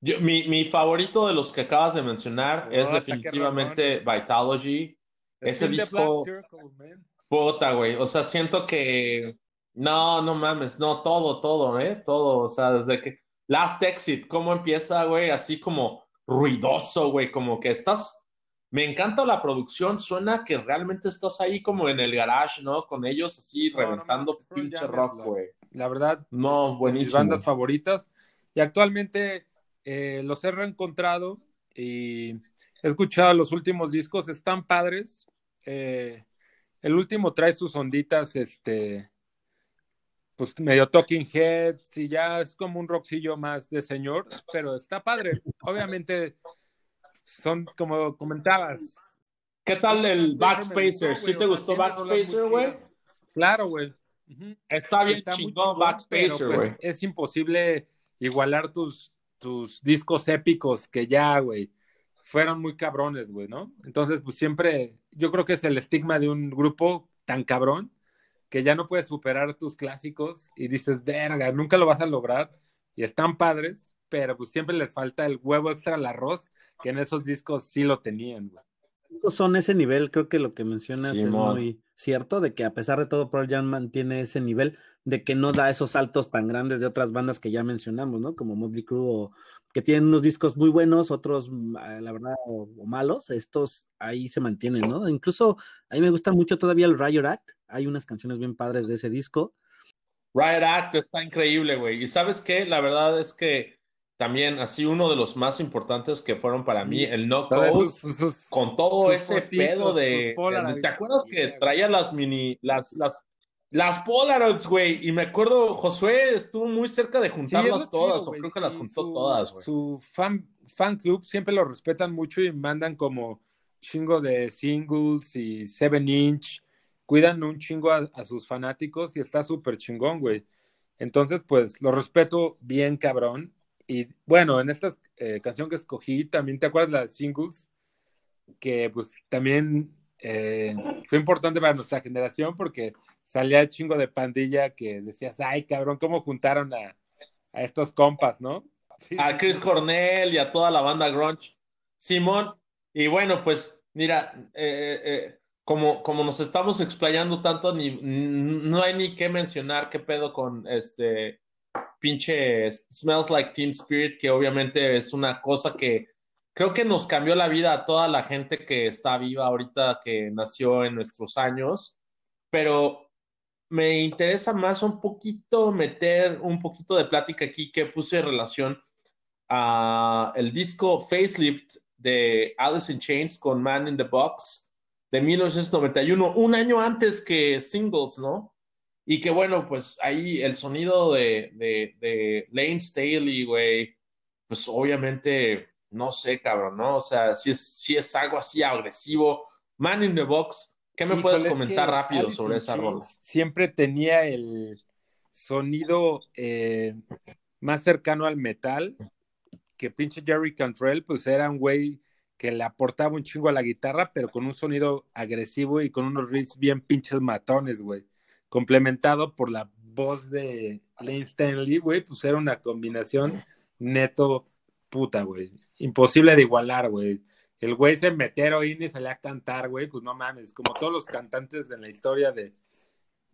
Yo- mi, mi favorito de los que acabas de mencionar es definitivamente Vitalogy. Ese disco- Circle. Puta, güey. O sea, siento que. No, no mames. No, todo, todo, ¿eh? Todo. O sea, desde que. Last Exit, ¿cómo empieza, güey? Así como ruidoso, güey. Como que estás. Me encanta la producción. Suena que realmente estás ahí como en el garage, ¿no? Con ellos así No, reventando pinche rock, güey. La verdad, No, de mis buenísimo. bandas favoritas. Y actualmente eh, los he reencontrado y he escuchado los últimos discos, están padres. Eh, el último trae sus onditas, este, pues medio Talking Heads y ya es como un rockcillo más de señor, pero está padre. Obviamente son como comentabas. ¿Qué tal el Backspacer ¿Sí te gustó Backspacer, güey? Claro, güey. Está bien Está chingón Backspacer, pues, güey. es imposible igualar tus, tus discos épicos que ya, güey, fueron muy cabrones, güey, ¿no? Entonces, pues siempre, yo creo que es el estigma de un grupo tan cabrón que ya no puedes superar tus clásicos y dices, verga, nunca lo vas a lograr y están padres, pero pues siempre les falta el huevo extra al arroz que en esos discos sí lo tenían, güey. son ese nivel, creo que lo que mencionas es muy cierto, de que a pesar de todo, Pearl Jam mantiene ese nivel de que no da esos saltos tan grandes de otras bandas que ya mencionamos, ¿no? Como Motley Crue, o que tienen unos discos muy buenos, otros, ah, la verdad, o, o malos, estos ahí se mantienen, ¿no? Incluso a mí me gusta mucho todavía el Riot Act, hay unas canciones bien padres de ese disco. Riot Act está increíble, güey. Y sabes qué, la verdad es que también así uno de los más importantes que fueron para mí, el No Code, sus- sus- sus- con todo sus ese fotitos, pedo de, Polaroids. ¿te acuerdas que traía las mini, las, las, las Polaroids, güey? Y me acuerdo, Josué estuvo muy cerca de juntarlas todas, chido, o creo que las juntó su- todas, güey. Su fan, fan club siempre lo respetan mucho y mandan como chingo de singles y 7 inch. Cuidan un chingo a, sus fanáticos y está súper chingón, güey. Entonces, pues lo respeto bien, cabrón. Y bueno, en esta eh, canción que escogí, también te acuerdas las singles, que pues también eh, fue importante para nuestra generación porque salía el chingo de pandilla que decías, ay, cabrón, ¿cómo juntaron a, estos compas, no? A Chris. Cornell y a toda la banda grunge. Simón, y bueno, pues mira, eh, eh, como, como nos estamos explayando tanto, ni, no hay ni que mencionar qué pedo con este pinche Smells Like Teen Spirit, que obviamente es una cosa que creo que nos cambió la vida a toda la gente que está viva ahorita, que nació en nuestros años, pero me interesa más un poquito meter un poquito de plática aquí que puse en relación a el disco Facelift de Alice in Chains con Man in the Box de 1991, un año antes que Singles, ¿no? Y que bueno, pues ahí el sonido de, de, de Lane Staley, güey, pues obviamente, no sé, cabrón, ¿no? O sea, si es, si es algo así agresivo. Man in the Box, ¿qué me Híjole, puedes es comentar que rápido sobre esa rola? Siempre tenía el sonido eh, más cercano al metal, que pinche Jerry Cantrell, pues era un güey que le aportaba un chingo a la guitarra, pero con un sonido agresivo y con unos riffs bien pinches matones, güey. Complementado por la voz de Lane Stanley, güey, pues era una combinación neto puta, güey. Imposible de igualar, güey. El güey se metía heroína y salía a cantar, güey, pues no mames, como todos los cantantes de la historia de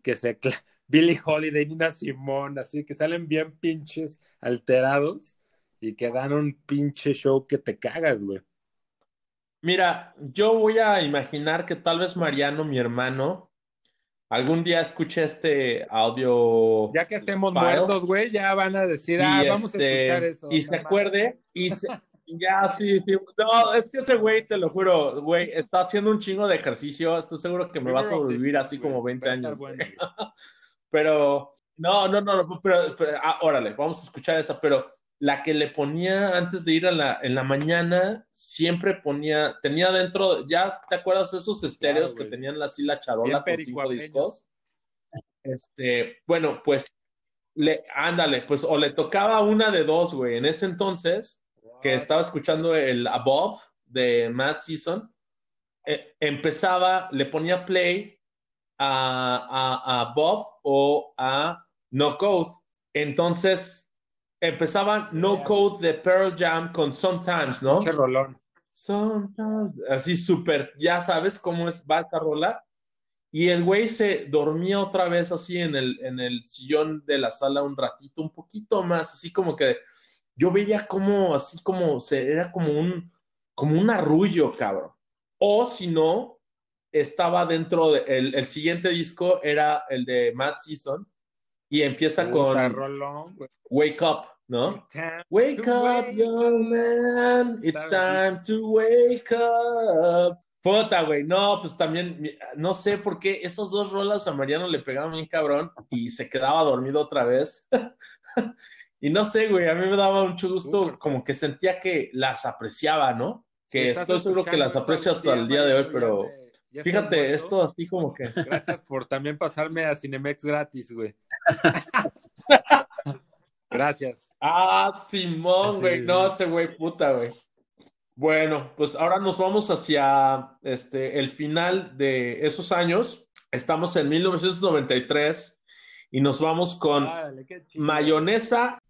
que se Billie Holiday, Nina Simone, así que salen bien pinches alterados y que dan un pinche show que te cagas, güey. Mira, yo voy a imaginar que tal vez Mariano, mi hermano, algún día escuche este audio. Ya que estemos muertos, güey, ya van a decir, ah, vamos a este, escuchar eso. Y se acuerde, y se, ya, sí, sí. No, es que ese güey, te lo juro, güey, está haciendo un chingo de ejercicio. Estoy seguro que me va a sobrevivir así como 20 años. pero, no, no, no, pero, ah, órale, vamos a escuchar esa, pero la que le ponía antes de ir a la, en la mañana, siempre ponía, tenía dentro, ya te acuerdas esos estéreos que tenían así la charola con cinco discos. Este, bueno, pues, le, ándale, pues, o le tocaba una de dos, güey. En ese entonces, que estaba escuchando el Above de Matt Season, eh, empezaba, le ponía play a, a, a Above o a No Code. Entonces, empezaba No Code de Pearl Jam con Sometimes, ¿no? Qué rolón. Sometimes, así súper, ya sabes cómo es, va esa rola. Y el güey se dormía otra vez así en el, en el sillón de la sala un ratito, un poquito más, así como que yo veía como, así como, se, era como un, como un arrullo, cabrón. O si no, estaba dentro de, el, el siguiente disco era el de Matt Season y empieza con Wake Up, ¿no? Wake up, young man, it's time to wake up. Puta, güey, no, pues también, no sé por qué esas dos rolas a Mariano le pegaban bien cabrón y se quedaba dormido otra vez. y no sé, güey, a mí me daba mucho gusto, como que sentía que las apreciaba, ¿no? Que estoy seguro que las aprecio hasta el día de hoy, pero fíjate, esto así como que... Gracias por también pasarme a Cinemex gratis, güey. Gracias. Ah, Simón, güey. No, ese güey, puta, güey. Bueno, pues ahora nos vamos hacia este, el final de esos años. Estamos en 1993 y nos vamos con mayonesa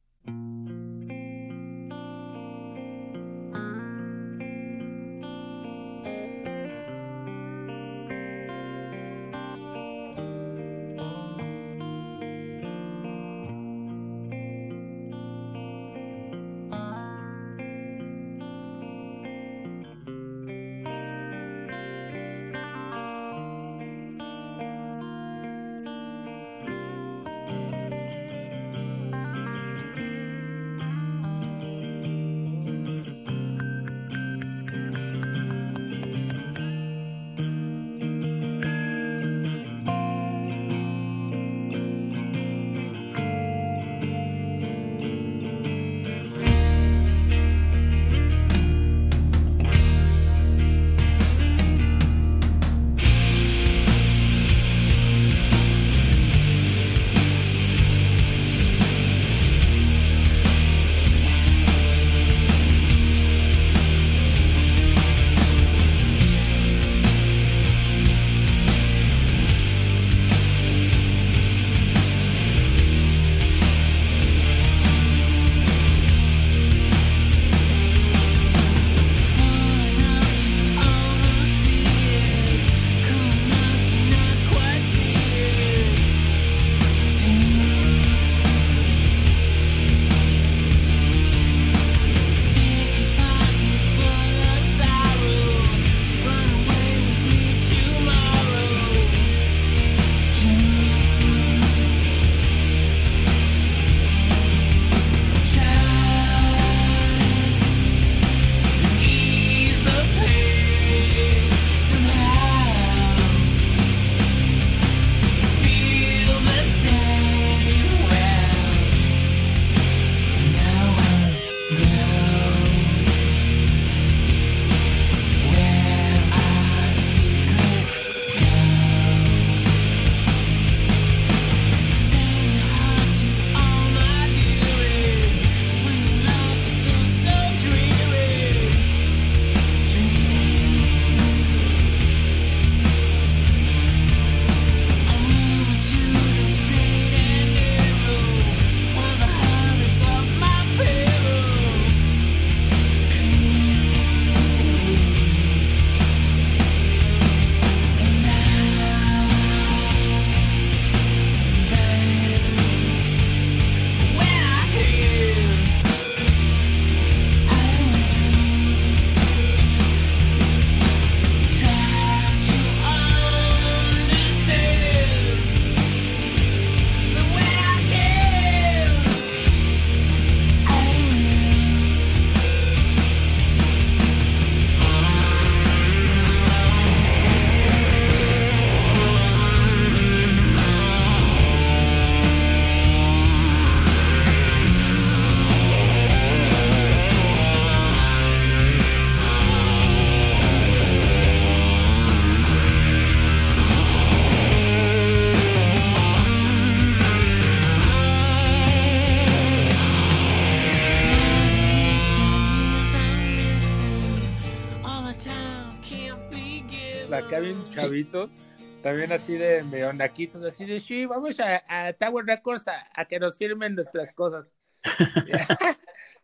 así de medio naquitos, así de, sí, vamos a, Tower Records a, que nos firmen nuestras cosas.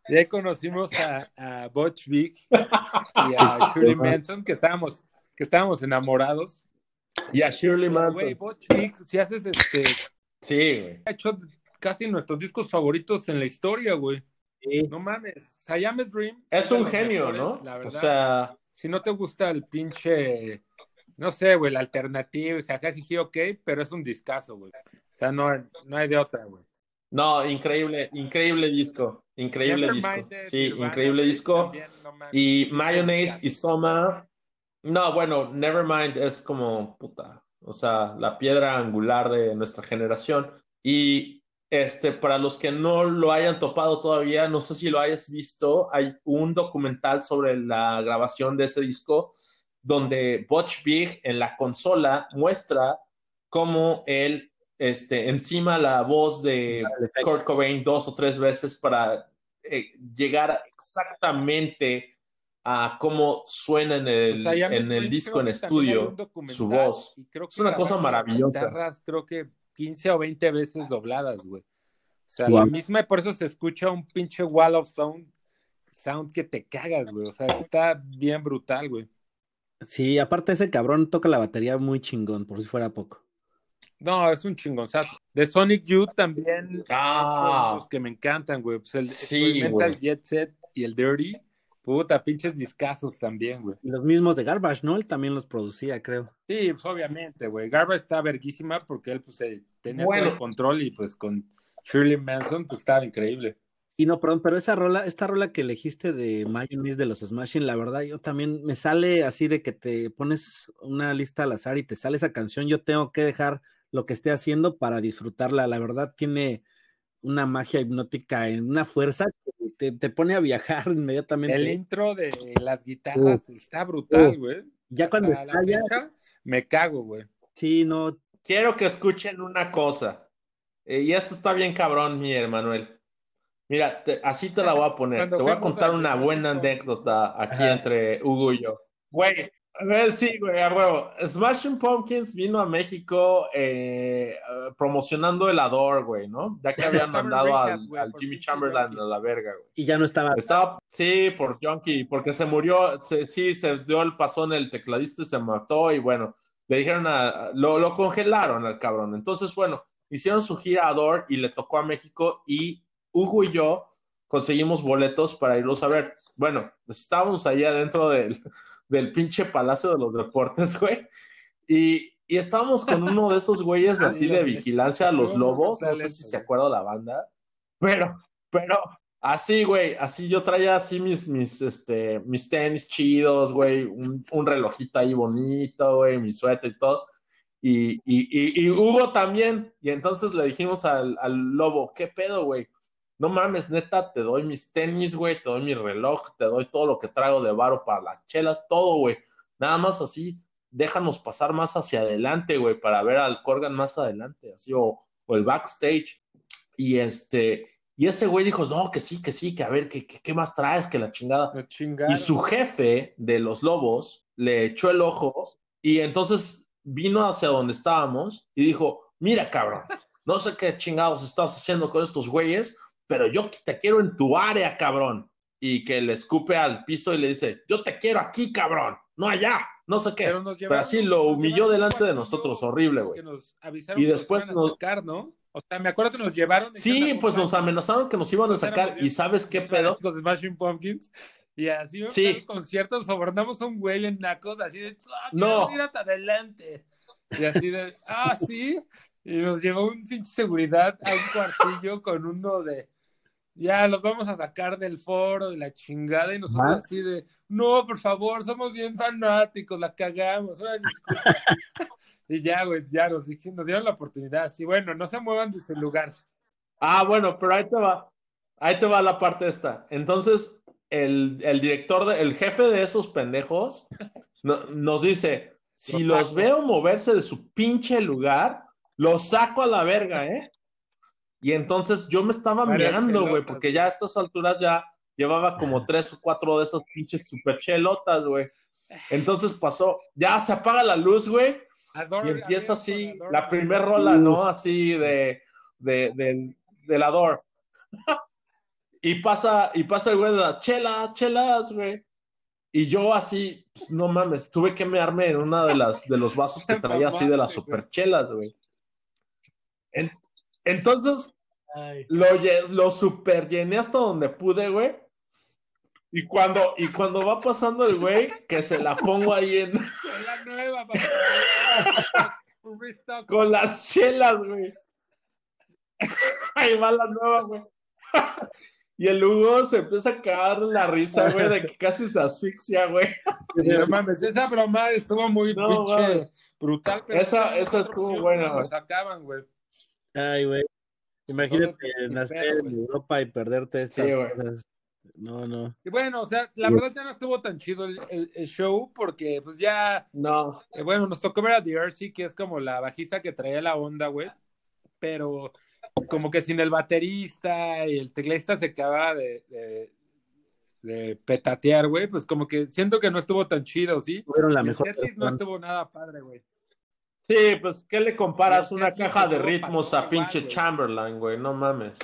y ahí conocimos a, a Butch Vig y a Shirley Manson, que estábamos, que estábamos enamorados. Y a Shirley Manson. Güey, Butch Vig, si haces este... Sí, güey. Ha hecho casi nuestros discos favoritos en la historia, güey. No mames, Siamese Dream. Es un genio, ¿no? o sea. Si no te gusta el pinche, no sé, güey, la alternativa, jajajiji, ok, pero es un discazo, güey. O sea, no, no hay de otra, güey. No, increíble, increíble disco. Increíble disco. Sí, increíble disco. y Mayonnaise y Soma. No, bueno, Nevermind es como puta. O sea, la piedra angular de nuestra generación. Y este, para los que no lo hayan topado todavía, no sé si lo hayas visto, hay un documental sobre la grabación de ese disco donde Butch Big en la consola muestra cómo él este, encima la voz de Kurt Cobain dos o tres veces para eh, llegar exactamente a cómo suena en el, en el disco en estudio su voz. es una cosa maravillosa. creo que 15 o 20 veces dobladas, güey. O sea, la misma, por eso se escucha un pinche wall of sound, sound que te cagas, güey. O sea, está bien brutal, güey. Sí, aparte ese cabrón toca la batería muy chingón, por si fuera poco. No, es un chingonzazo. De Sonic Youth también. Ah, los que me encantan, güey. Pues el sí, Jet Set y el Dirty. Puta, pinches discazos también, güey. Y los mismos de Garbage, ¿no? Él también los producía, creo. Sí, pues obviamente, güey. Garbage está verguísima porque él, pues, tenía todo el control y, pues, con Shirley Manson, pues, estaba increíble. Y no, perdón, pero esa rola, esta rola que elegiste de Mayonnaise de los Smashing, la verdad, yo también me sale así de que te pones una lista al azar y te sale esa canción, yo tengo que dejar lo que esté haciendo para disfrutarla. La verdad, tiene una magia hipnótica, en una fuerza que te, pone a viajar inmediatamente. El intro de las guitarras está brutal, güey. Ya cuando está me cago, güey. Sí, no. Quiero que escuchen una cosa. Eh, y esto está bien cabrón, mi Emanuel. Mira, así te la voy a poner. te voy a contar una buena anécdota aquí entre Hugo y yo. Güey, a ver, sí, güey, a huevo. Smashing Pumpkins vino a México eh, promocionando el Ador, güey, ¿no? Ya que habían mandado al, Jimmy Chamberlain a la verga, güey. Y ya no estaba. Estaba, sí, por Junkie, porque se murió, sí, se dio el pasón el tecladista y se mató, y bueno, le dijeron a. Lo, lo congelaron al cabrón. Entonces, bueno, hicieron su gira Ador y le tocó a México, y Hugo y yo conseguimos boletos para irlos a ver. Bueno, estábamos ahí adentro del del pinche Palacio de los Deportes, güey. Y, y estábamos con uno de esos güeyes así de vigilancia a los lobos, no sé si se acuerda la banda, pero, pero, así, güey, así yo traía así mis, mis, este, mis tenis chidos, güey, un, un relojito ahí bonito, güey, mi suéter y todo. Y, y, y, y, Hugo también. Y entonces le dijimos al, al lobo, ¿qué pedo, güey? No mames, neta, te doy mis tenis, güey, te doy mi reloj, te doy todo lo que traigo de varo para las chelas, todo, güey. Nada más así, déjanos pasar más hacia adelante, güey, para ver al Corgan más adelante, así, o, el backstage. Y este, y ese güey dijo, no, que sí, que sí, que a ver, ¿qué, qué, más traes? Que la chingada. y su jefe de los lobos le echó el ojo y entonces vino hacia donde estábamos y dijo, mira, cabrón, no sé qué chingados estás haciendo con estos güeyes, pero yo te quiero en tu área, cabrón. Y que le escupe al piso y le dice, yo te quiero aquí, cabrón, no allá, no sé qué. Pero, así lo humilló delante de nosotros, horrible, güey. Y después nos... Sacar, ¿no? O sea, me acuerdo que nos llevaron. Sí, pues nos amenazaron que nos iban a sacar. ¿Y sabes qué pedo? Los Smashing Pumpkins. Y así sí. en conciertos sobornamos a un güey en nacos, así de, ah, no, mírate adelante. Y así de, ah, sí. Y nos llevó un pinche seguridad a un cuartillo con uno de, ya los vamos a sacar del foro, de la chingada, y nosotros así de, no, por favor, somos bien fanáticos, la cagamos, y ya, güey, ya nos, nos dieron la oportunidad, sí, bueno, no se muevan de su lugar. Ah, bueno, pero ahí te va, ahí te va la parte esta. Entonces, el, el director, el jefe de esos pendejos nos dice, si los veo moverse de su pinche lugar, los saco a la verga, ¿eh? Y entonces yo me estaba mirando, güey, porque ya a estas alturas ya llevaba como tres o cuatro de esas pinches super chelotas, güey. Entonces pasó, ya se apaga la luz, güey, y empieza así la primer rola, ¿no? Así de, de, de, de la Door. y pasa, y pasa el güey de las chelas, chelas, güey. Y yo así, pues, no mames, tuve que mearme en una de las de los vasos que traía así de las superchelas, güey. Entonces, lo, lo super llené hasta donde pude, güey. Y cuando, y cuando va pasando el güey, que se la pongo ahí en. La nueva, Con las chelas, güey. Ahí va la nueva, güey. Y el Hugo se empieza a cagar la risa, güey, de que casi se asfixia, güey. Mames, esa broma estuvo muy brutal. Pero esa, esa estuvo buena, güey. sacaban, güey. Ay, güey. Imagínate nacer en Europa y perderte estas sí, cosas. No, no. Y bueno, o sea, la verdad ya no estuvo tan chido el, el, show porque pues ya... No. Eh, bueno, nos tocó ver a The RC, que es como la bajista que traía la onda, güey. Pero como que sin el baterista y el teclista se acaba de, de, petatear, güey, pues como que siento que no estuvo tan chido, ¿sí? Fueron la mejor. no estuvo nada padre, güey. Sí, pues, ¿qué le comparas una caja de ritmos a pinche Chamberlain, güey? No mames.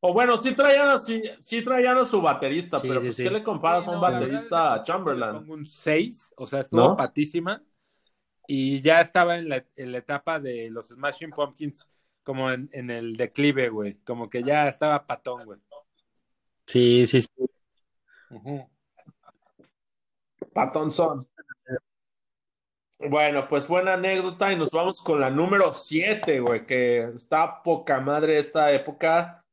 O bueno, sí traían, así, sí traían a su baterista, pero pues, ¿qué le comparas a un baterista a Chamberlain? un 6, o sea, estuvo patísima. Y ya estaba en la, en la etapa de los Smashing Pumpkins como en, en el declive, güey. Como que ya estaba patón, güey. Sí, sí, sí. Patón son. Bueno, pues buena anécdota y nos vamos con la número 7, güey, que está poca madre esta época.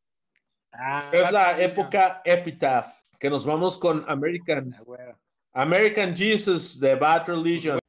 Ah, es la época Epitaph, que nos vamos con American, ah, American Jesus de Bad Religion.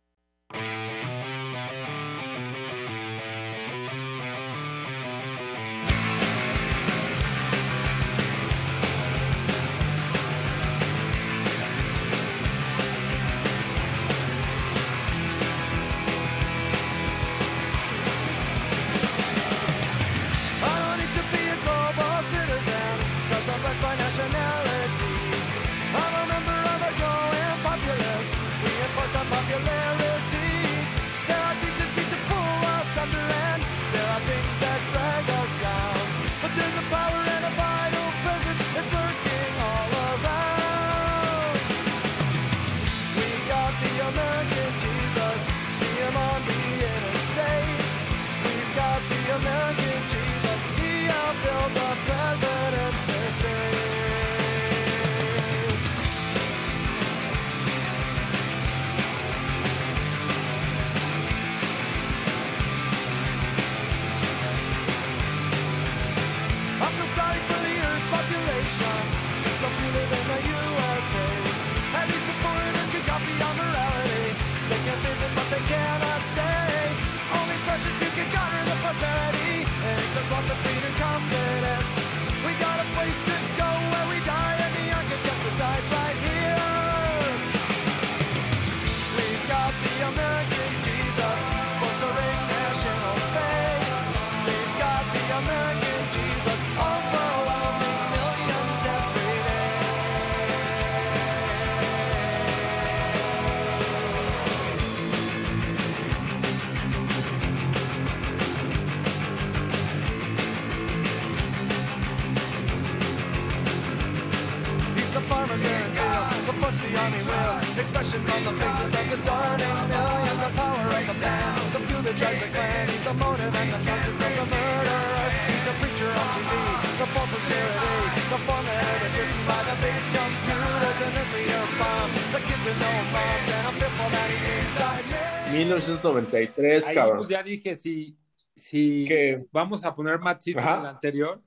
...1993, Ahí, cabrón. Pues ya dije, si, si vamos a poner más chistes en el anterior,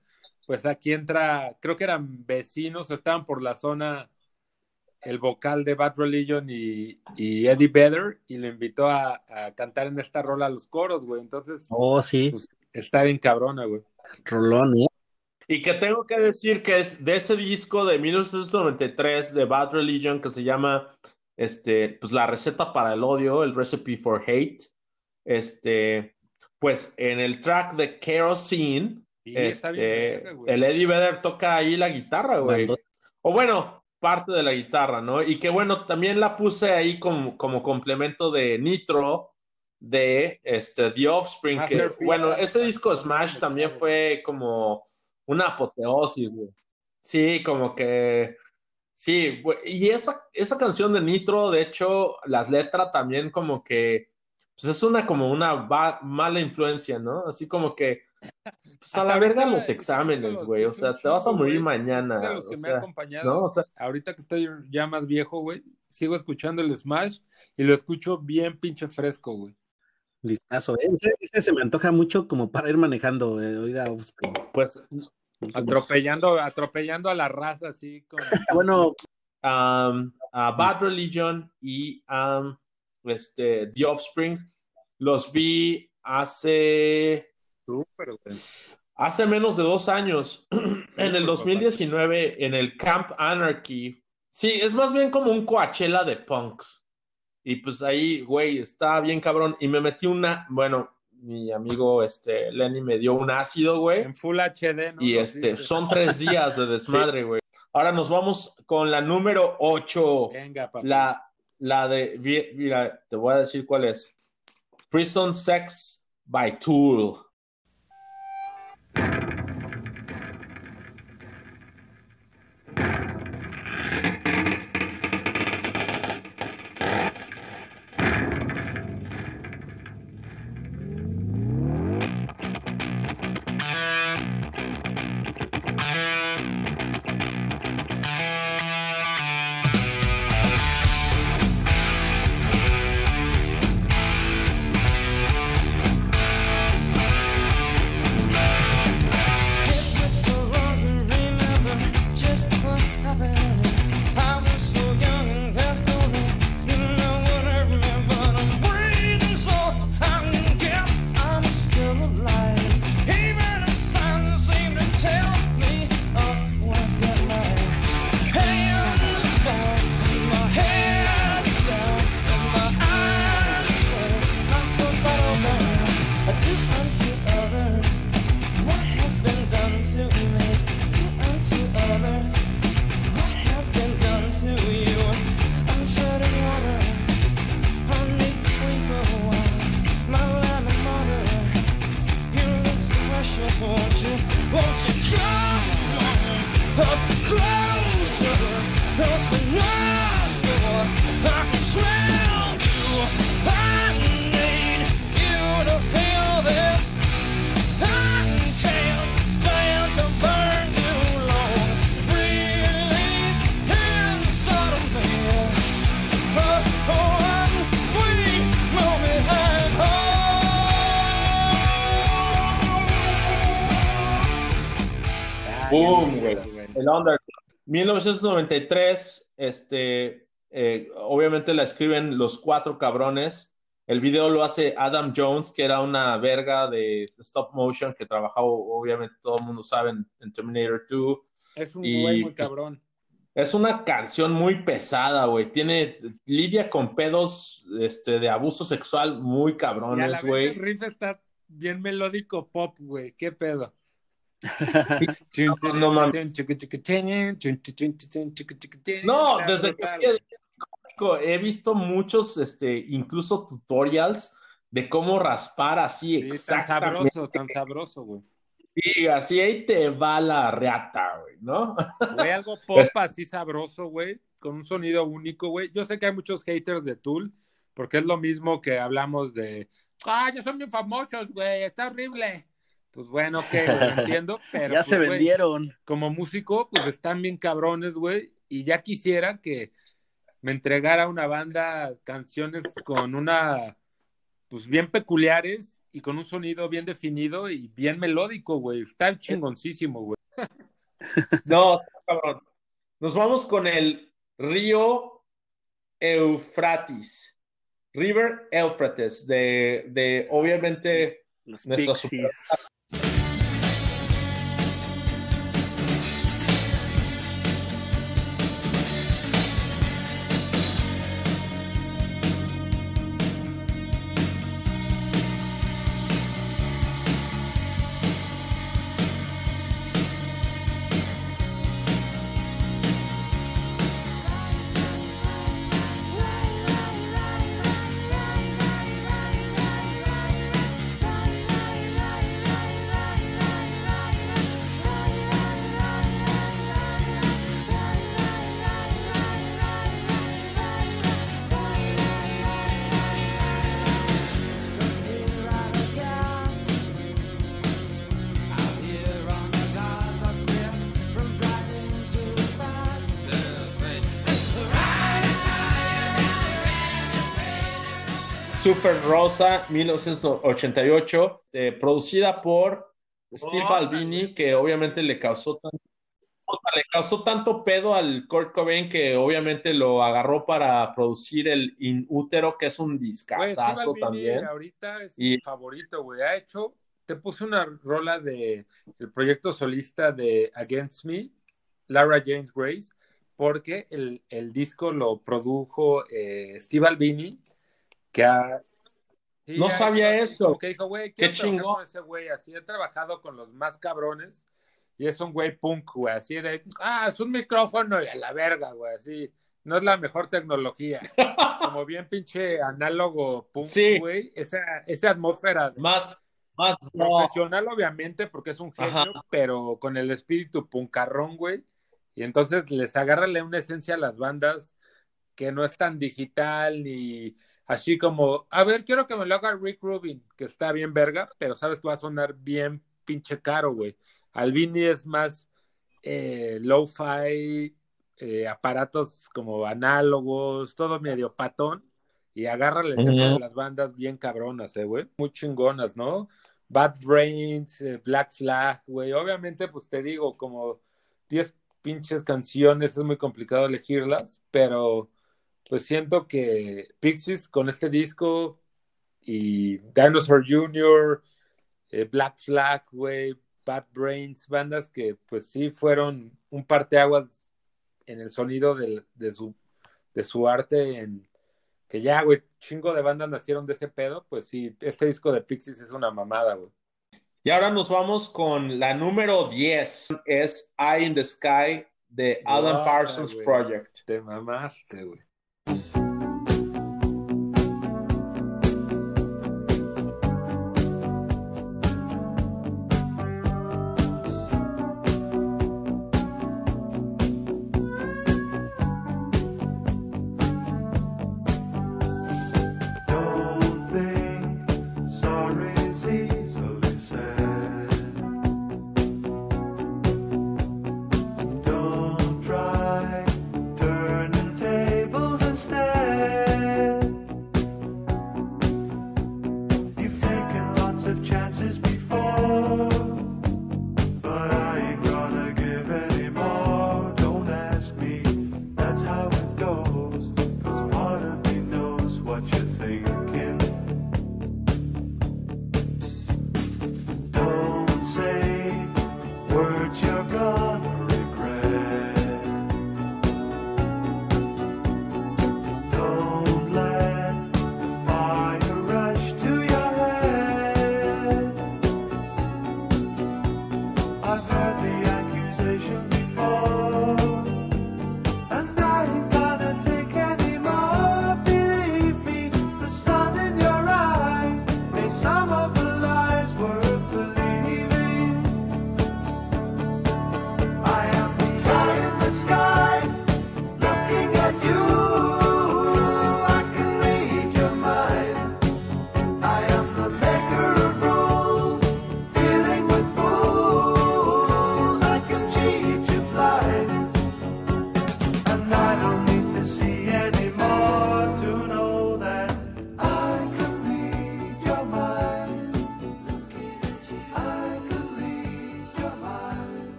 pues aquí entra, creo que eran vecinos o estaban por la zona el vocal de Bad Religion y, Eddie Vedder y le invitó a, cantar en esta rola a los coros, güey. Entonces, oh, sí. Pues, está bien cabrona, güey. Rolón, ¿eh? Y que tengo que decir que es de ese disco de 1993 de Bad Religion que se llama este, pues la receta para el odio, el recipe for hate. Este, pues en el track de Kerosene, este, el Eddie Vedder toca ahí la guitarra, güey. O bueno, parte de la guitarra, ¿no? Y que bueno, también la puse ahí como, como complemento de Nitro de este, The Offspring, que bueno, ese disco Smash también fue como una apoteosis, güey. Sí, como que sí, y esa, esa canción de Nitro, de hecho, las letras también como que pues es una como una mala influencia, ¿no? Así como que pues a la verga los exámenes, güey. O sea, te vas a morir mañana. De los que me ha acompañado. ahorita que estoy ya más viejo, güey, sigo escuchando el Smash y lo escucho bien pinche fresco, güey. Listazo, ¿eh? ese, se me antoja mucho como para ir manejando. Eh, pues atropellando, atropellando a la raza, así como. bueno, a Bad Religion y um, este, The Offspring, los vi hace. Hace menos de dos años, en el 2019, en el Camp Anarchy. Sí, es más bien como un Coachella de punks. Y pues ahí, güey, está bien cabrón. Y me metí una, bueno, mi amigo este Lenny me dio un ácido, güey. En Full HD, ¿no? Y este, son tres días de desmadre, güey. Ahora nos vamos con la número 8. Venga, papá. La, la de, mira, te voy a decir cuál es. Prison Sex by Tool. El Underground. 1993, este, eh, obviamente la escriben los cuatro cabrones. El video lo hace Adam Jones, que era una verga de stop motion que trabajaba, obviamente todo el mundo sabe, en, Terminator 2. Es un güey muy pues, cabrón. Es una canción muy pesada, güey. Tiene lidia con pedos este, de abuso sexual muy cabrones, güey. El riff está bien melódico pop, güey. ¿Qué pedo? No, desde que he visto muchos, este, incluso tutorials de cómo raspar así exactamente. Tan sabroso, tan sabroso, güey. Y así ahí te va la reata, güey, ¿no? Güey, algo pop así sabroso, güey, con un sonido único, güey. Yo sé que hay muchos haters de Tool, porque es lo mismo que hablamos de, ah, ya son bien famosos, güey, está horrible. Pues bueno, que lo entiendo, pero. ya pues, se vendieron. como músico, pues están bien cabrones, güey. Y ya quisiera que me entregara una banda canciones con una. Pues bien peculiares y con un sonido bien definido y bien melódico, güey. Está chingoncísimo, güey. No, cabrón. Nos vamos con el río Eufrates. River Euphrates, de, de obviamente nuestra super Super Rosa 1988, eh, producida por Steve Oh, Albini, que obviamente le causó tanto, le causó tanto pedo al Kurt Cobain que obviamente lo agarró para producir el In Útero, que es un Steve discazazo también. ahorita es Y- mi favorito, güey. Ha hecho, te puse una rola de el proyecto solista de Against Me, Lara James Grace, porque el, el disco lo produjo eh, Steve Albini, que ha... Sí, No sabía eso. Que dijo, güey, Qué chingón. con ese güey, así he trabajado con los más cabrones, y es un güey punk, güey, así de, ah, es un micrófono y a la verga, güey, así, no es la mejor tecnología como bien pinche análogo punk, Sí. güey. Esa, esa atmósfera de- Más, más no. profesional, obviamente, porque es un genio, Ajá. pero con el espíritu puncarrón, güey. Y entonces les agárrale una esencia a las bandas que no es tan digital ni así como, a ver, quiero que me lo haga Rick Rubin, que está bien verga, pero sabes que va a sonar bien pinche caro, güey. Albini es más eh, lo-fi, eh, aparatos como análogos, todo medio patón, y agarra la esencia Ujú. de las bandas bien cabronas, eh, güey. Muy chingonas, ¿no? Bad Brains, eh, Black Flag, güey. Obviamente, pues te digo, como 10 pinches canciones, es muy complicado elegirlas, pero pues siento que Pixies con este disco y Dinosaur Jr., eh, Black Flag, güey, Bad Brains, bandas que pues sí fueron un parteaguas en el sonido del- de, su, de su arte, en que ya, güey, chingo de bandas nacieron de ese pedo, pues sí, este disco de Pixies es una mamada, güey. Y ahora nos vamos con la número 10, es Eye in the Sky de Alan Parsons. Project. Te mamaste, güey.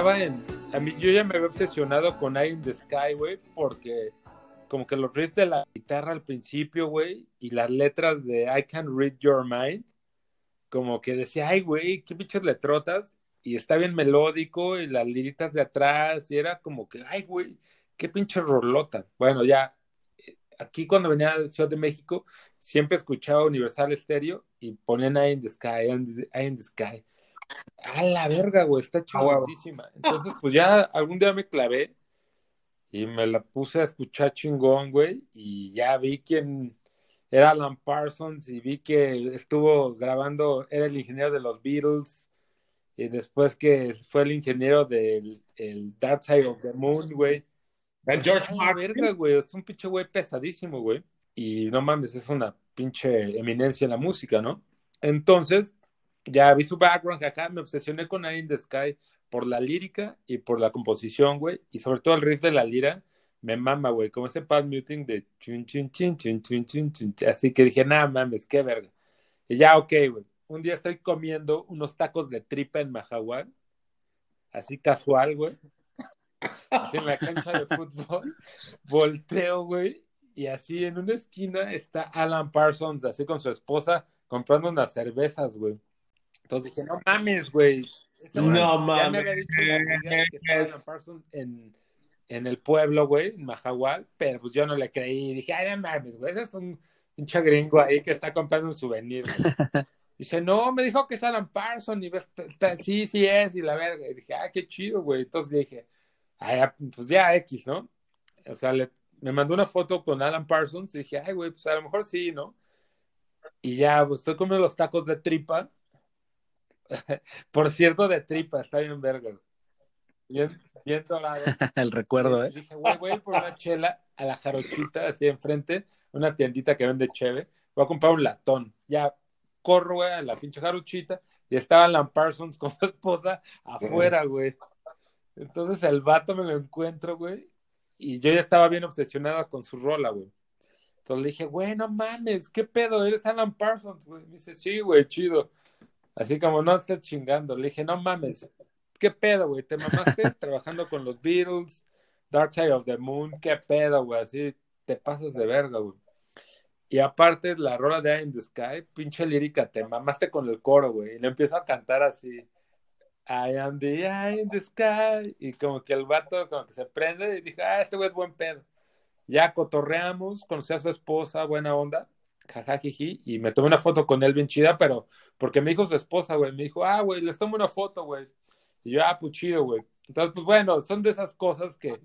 Estaba en. A mí, yo ya me había obsesionado con Eye in the Sky, güey, porque como que los riffs de la guitarra al principio, güey, y las letras de I Can Read Your Mind, como que decía, ay, güey, qué pinches letrotas, y está bien melódico, y las liritas de atrás, y era como que, ay, güey, qué pinche rolota. Bueno, ya, eh, aquí cuando venía de Ciudad de México, siempre escuchaba Universal Stereo y ponían Eye in the Sky, Eye in the Sky. A la verga, güey, está chingosísima. Entonces, pues ya algún día me clavé y me la puse a escuchar chingón, güey, y ya vi quién era Alan Parsons y vi que estuvo grabando, era el ingeniero de los Beatles, y después que fue el ingeniero del el Dark Side of the Moon, güey. El George Martin. verga, güey, es un pinche güey pesadísimo, güey. Y no mames, es una pinche eminencia en la música, ¿no? Entonces, ya vi su background acá, me obsesioné con Eye in the Sky por la lírica y por la composición, güey, y sobre todo el riff de la lira, me mama, güey, como ese pad muting de chun, chun, chun, chun, chun, chun, chun. Así que dije, nada mames, qué verga. Y ya, ok, güey. Un día estoy comiendo unos tacos de tripa en Mahahual, así casual, güey. En la cancha de fútbol, volteo, güey, y así en una esquina está Alan Parsons, así con su esposa, comprando unas cervezas, güey. Entonces dije, no mames, güey. No Ya me mames. había dicho que estaba Alan Parsons en, en el pueblo, güey, en Mahahual, pero pues yo no le creí. Dije, ay, no mames, güey, ese es un pinche gringo ahí que está comprando un souvenir. Dice, no, me dijo que es Alan Parsons, y ves, sí, sí es, y la verga. Y dije, ah, qué chido, güey. Entonces dije, ay, ya, pues ya X, ¿no? O sea, le- me mandó una foto con Alan Parsons y dije, ay, güey, pues a lo mejor sí, ¿no? Y ya, pues estoy comiendo los tacos de tripa. Por cierto, de tripa, está bien verga. Bien, bien dorado. El recuerdo, ¿eh? Dije, güey, voy a ir por una chela a la jarochita, así enfrente, una tiendita que vende cheve. Voy a comprar un latón. Ya corro, güey, a la pinche jarochita y estaba Alan Parsons con su esposa afuera, güey. Entonces el vato me lo encuentro, güey, y yo ya estaba bien obsesionada con su rola, güey. Entonces le dije, güey, no mames, ¿qué pedo? ¿Eres Alan Parsons, güey? Me dice, sí, güey, chido. Así como, no estés chingando. Le dije, no mames, ¿qué pedo, güey? ¿Te mamaste trabajando con los Beatles, Dark Side of the Moon? ¿Qué pedo, güey? Así te pasas de verga, güey. Y aparte, la rola de Eye in the Sky, pinche lírica, te mamaste con el coro, güey. Y le empiezo a cantar así. I am the eye in the sky. Y como que el vato como que se prende y dije, ah, este güey es buen pedo. Ya cotorreamos, conocí a su esposa, buena onda, jajajiji, y me tomé una foto con él bien chida, pero porque me dijo su esposa, güey, me dijo, ah, güey, les tomo una foto, güey. Y yo, ah, pues chido, güey. Entonces, pues bueno, son de esas cosas que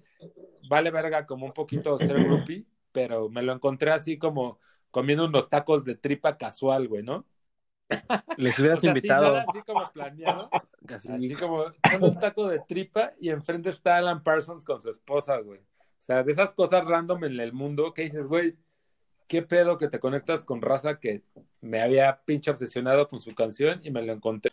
vale verga como un poquito ser groupie, pero me lo encontré así como comiendo unos tacos de tripa casual, güey, ¿no? Les O hubieras sea, invitado. así como planeado. Así. Así como echando un taco de tripa y enfrente está Alan Parsons con su esposa, güey. O sea, de esas cosas random en el mundo que dices, güey, qué pedo que te conectas con raza que me había pinche obsesionado con su canción y me lo encontré.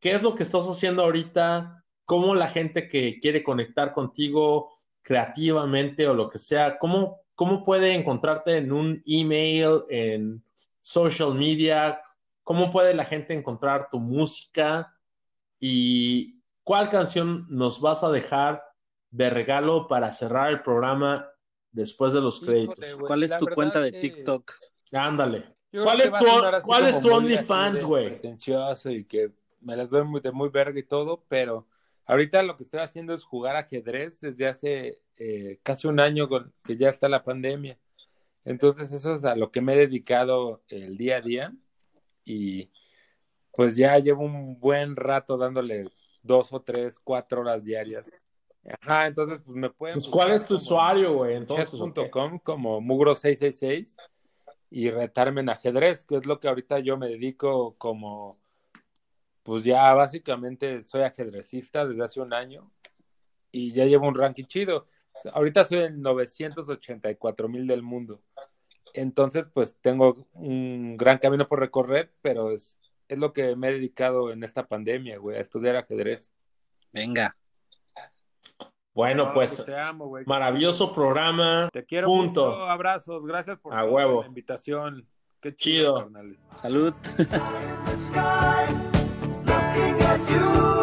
¿Qué es lo que estás haciendo ahorita? ¿Cómo la gente que quiere conectar contigo creativamente o lo que sea, cómo, cómo puede encontrarte en un email, en social media? ¿Cómo puede la gente encontrar tu música? ¿Y cuál canción nos vas a dejar de regalo para cerrar el programa después de los créditos? ¿Cuál es tu cuenta de que TikTok? Ándale. yo ¿Cuál es tu- cuál es OnlyFans, güey? Pretencioso y que me las doy muy, de muy verga y todo, pero ahorita lo que estoy haciendo es jugar ajedrez desde hace eh, casi un año con, que ya está la pandemia. Entonces eso es a lo que me he dedicado el día a día y pues ya llevo un buen rato dándole dos o tres, cuatro horas diarias. Ajá, entonces pues me pueden Pues, ¿Cuál es tu como usuario, güey? Entonces, como mugro666 y retarme en ajedrez, que es lo que ahorita yo me dedico como, pues ya básicamente soy ajedrecista desde hace un año y ya llevo un ranking chido. Ahorita soy el 984 mil del mundo. Entonces, pues tengo un gran camino por recorrer, pero es, es lo que me he dedicado en esta pandemia, güey, a estudiar ajedrez. Venga. Bueno, pues, pues maravilloso programa. Te quiero punto. Mucho. Abrazos, gracias por la invitación. Qué chido. chido. Salud.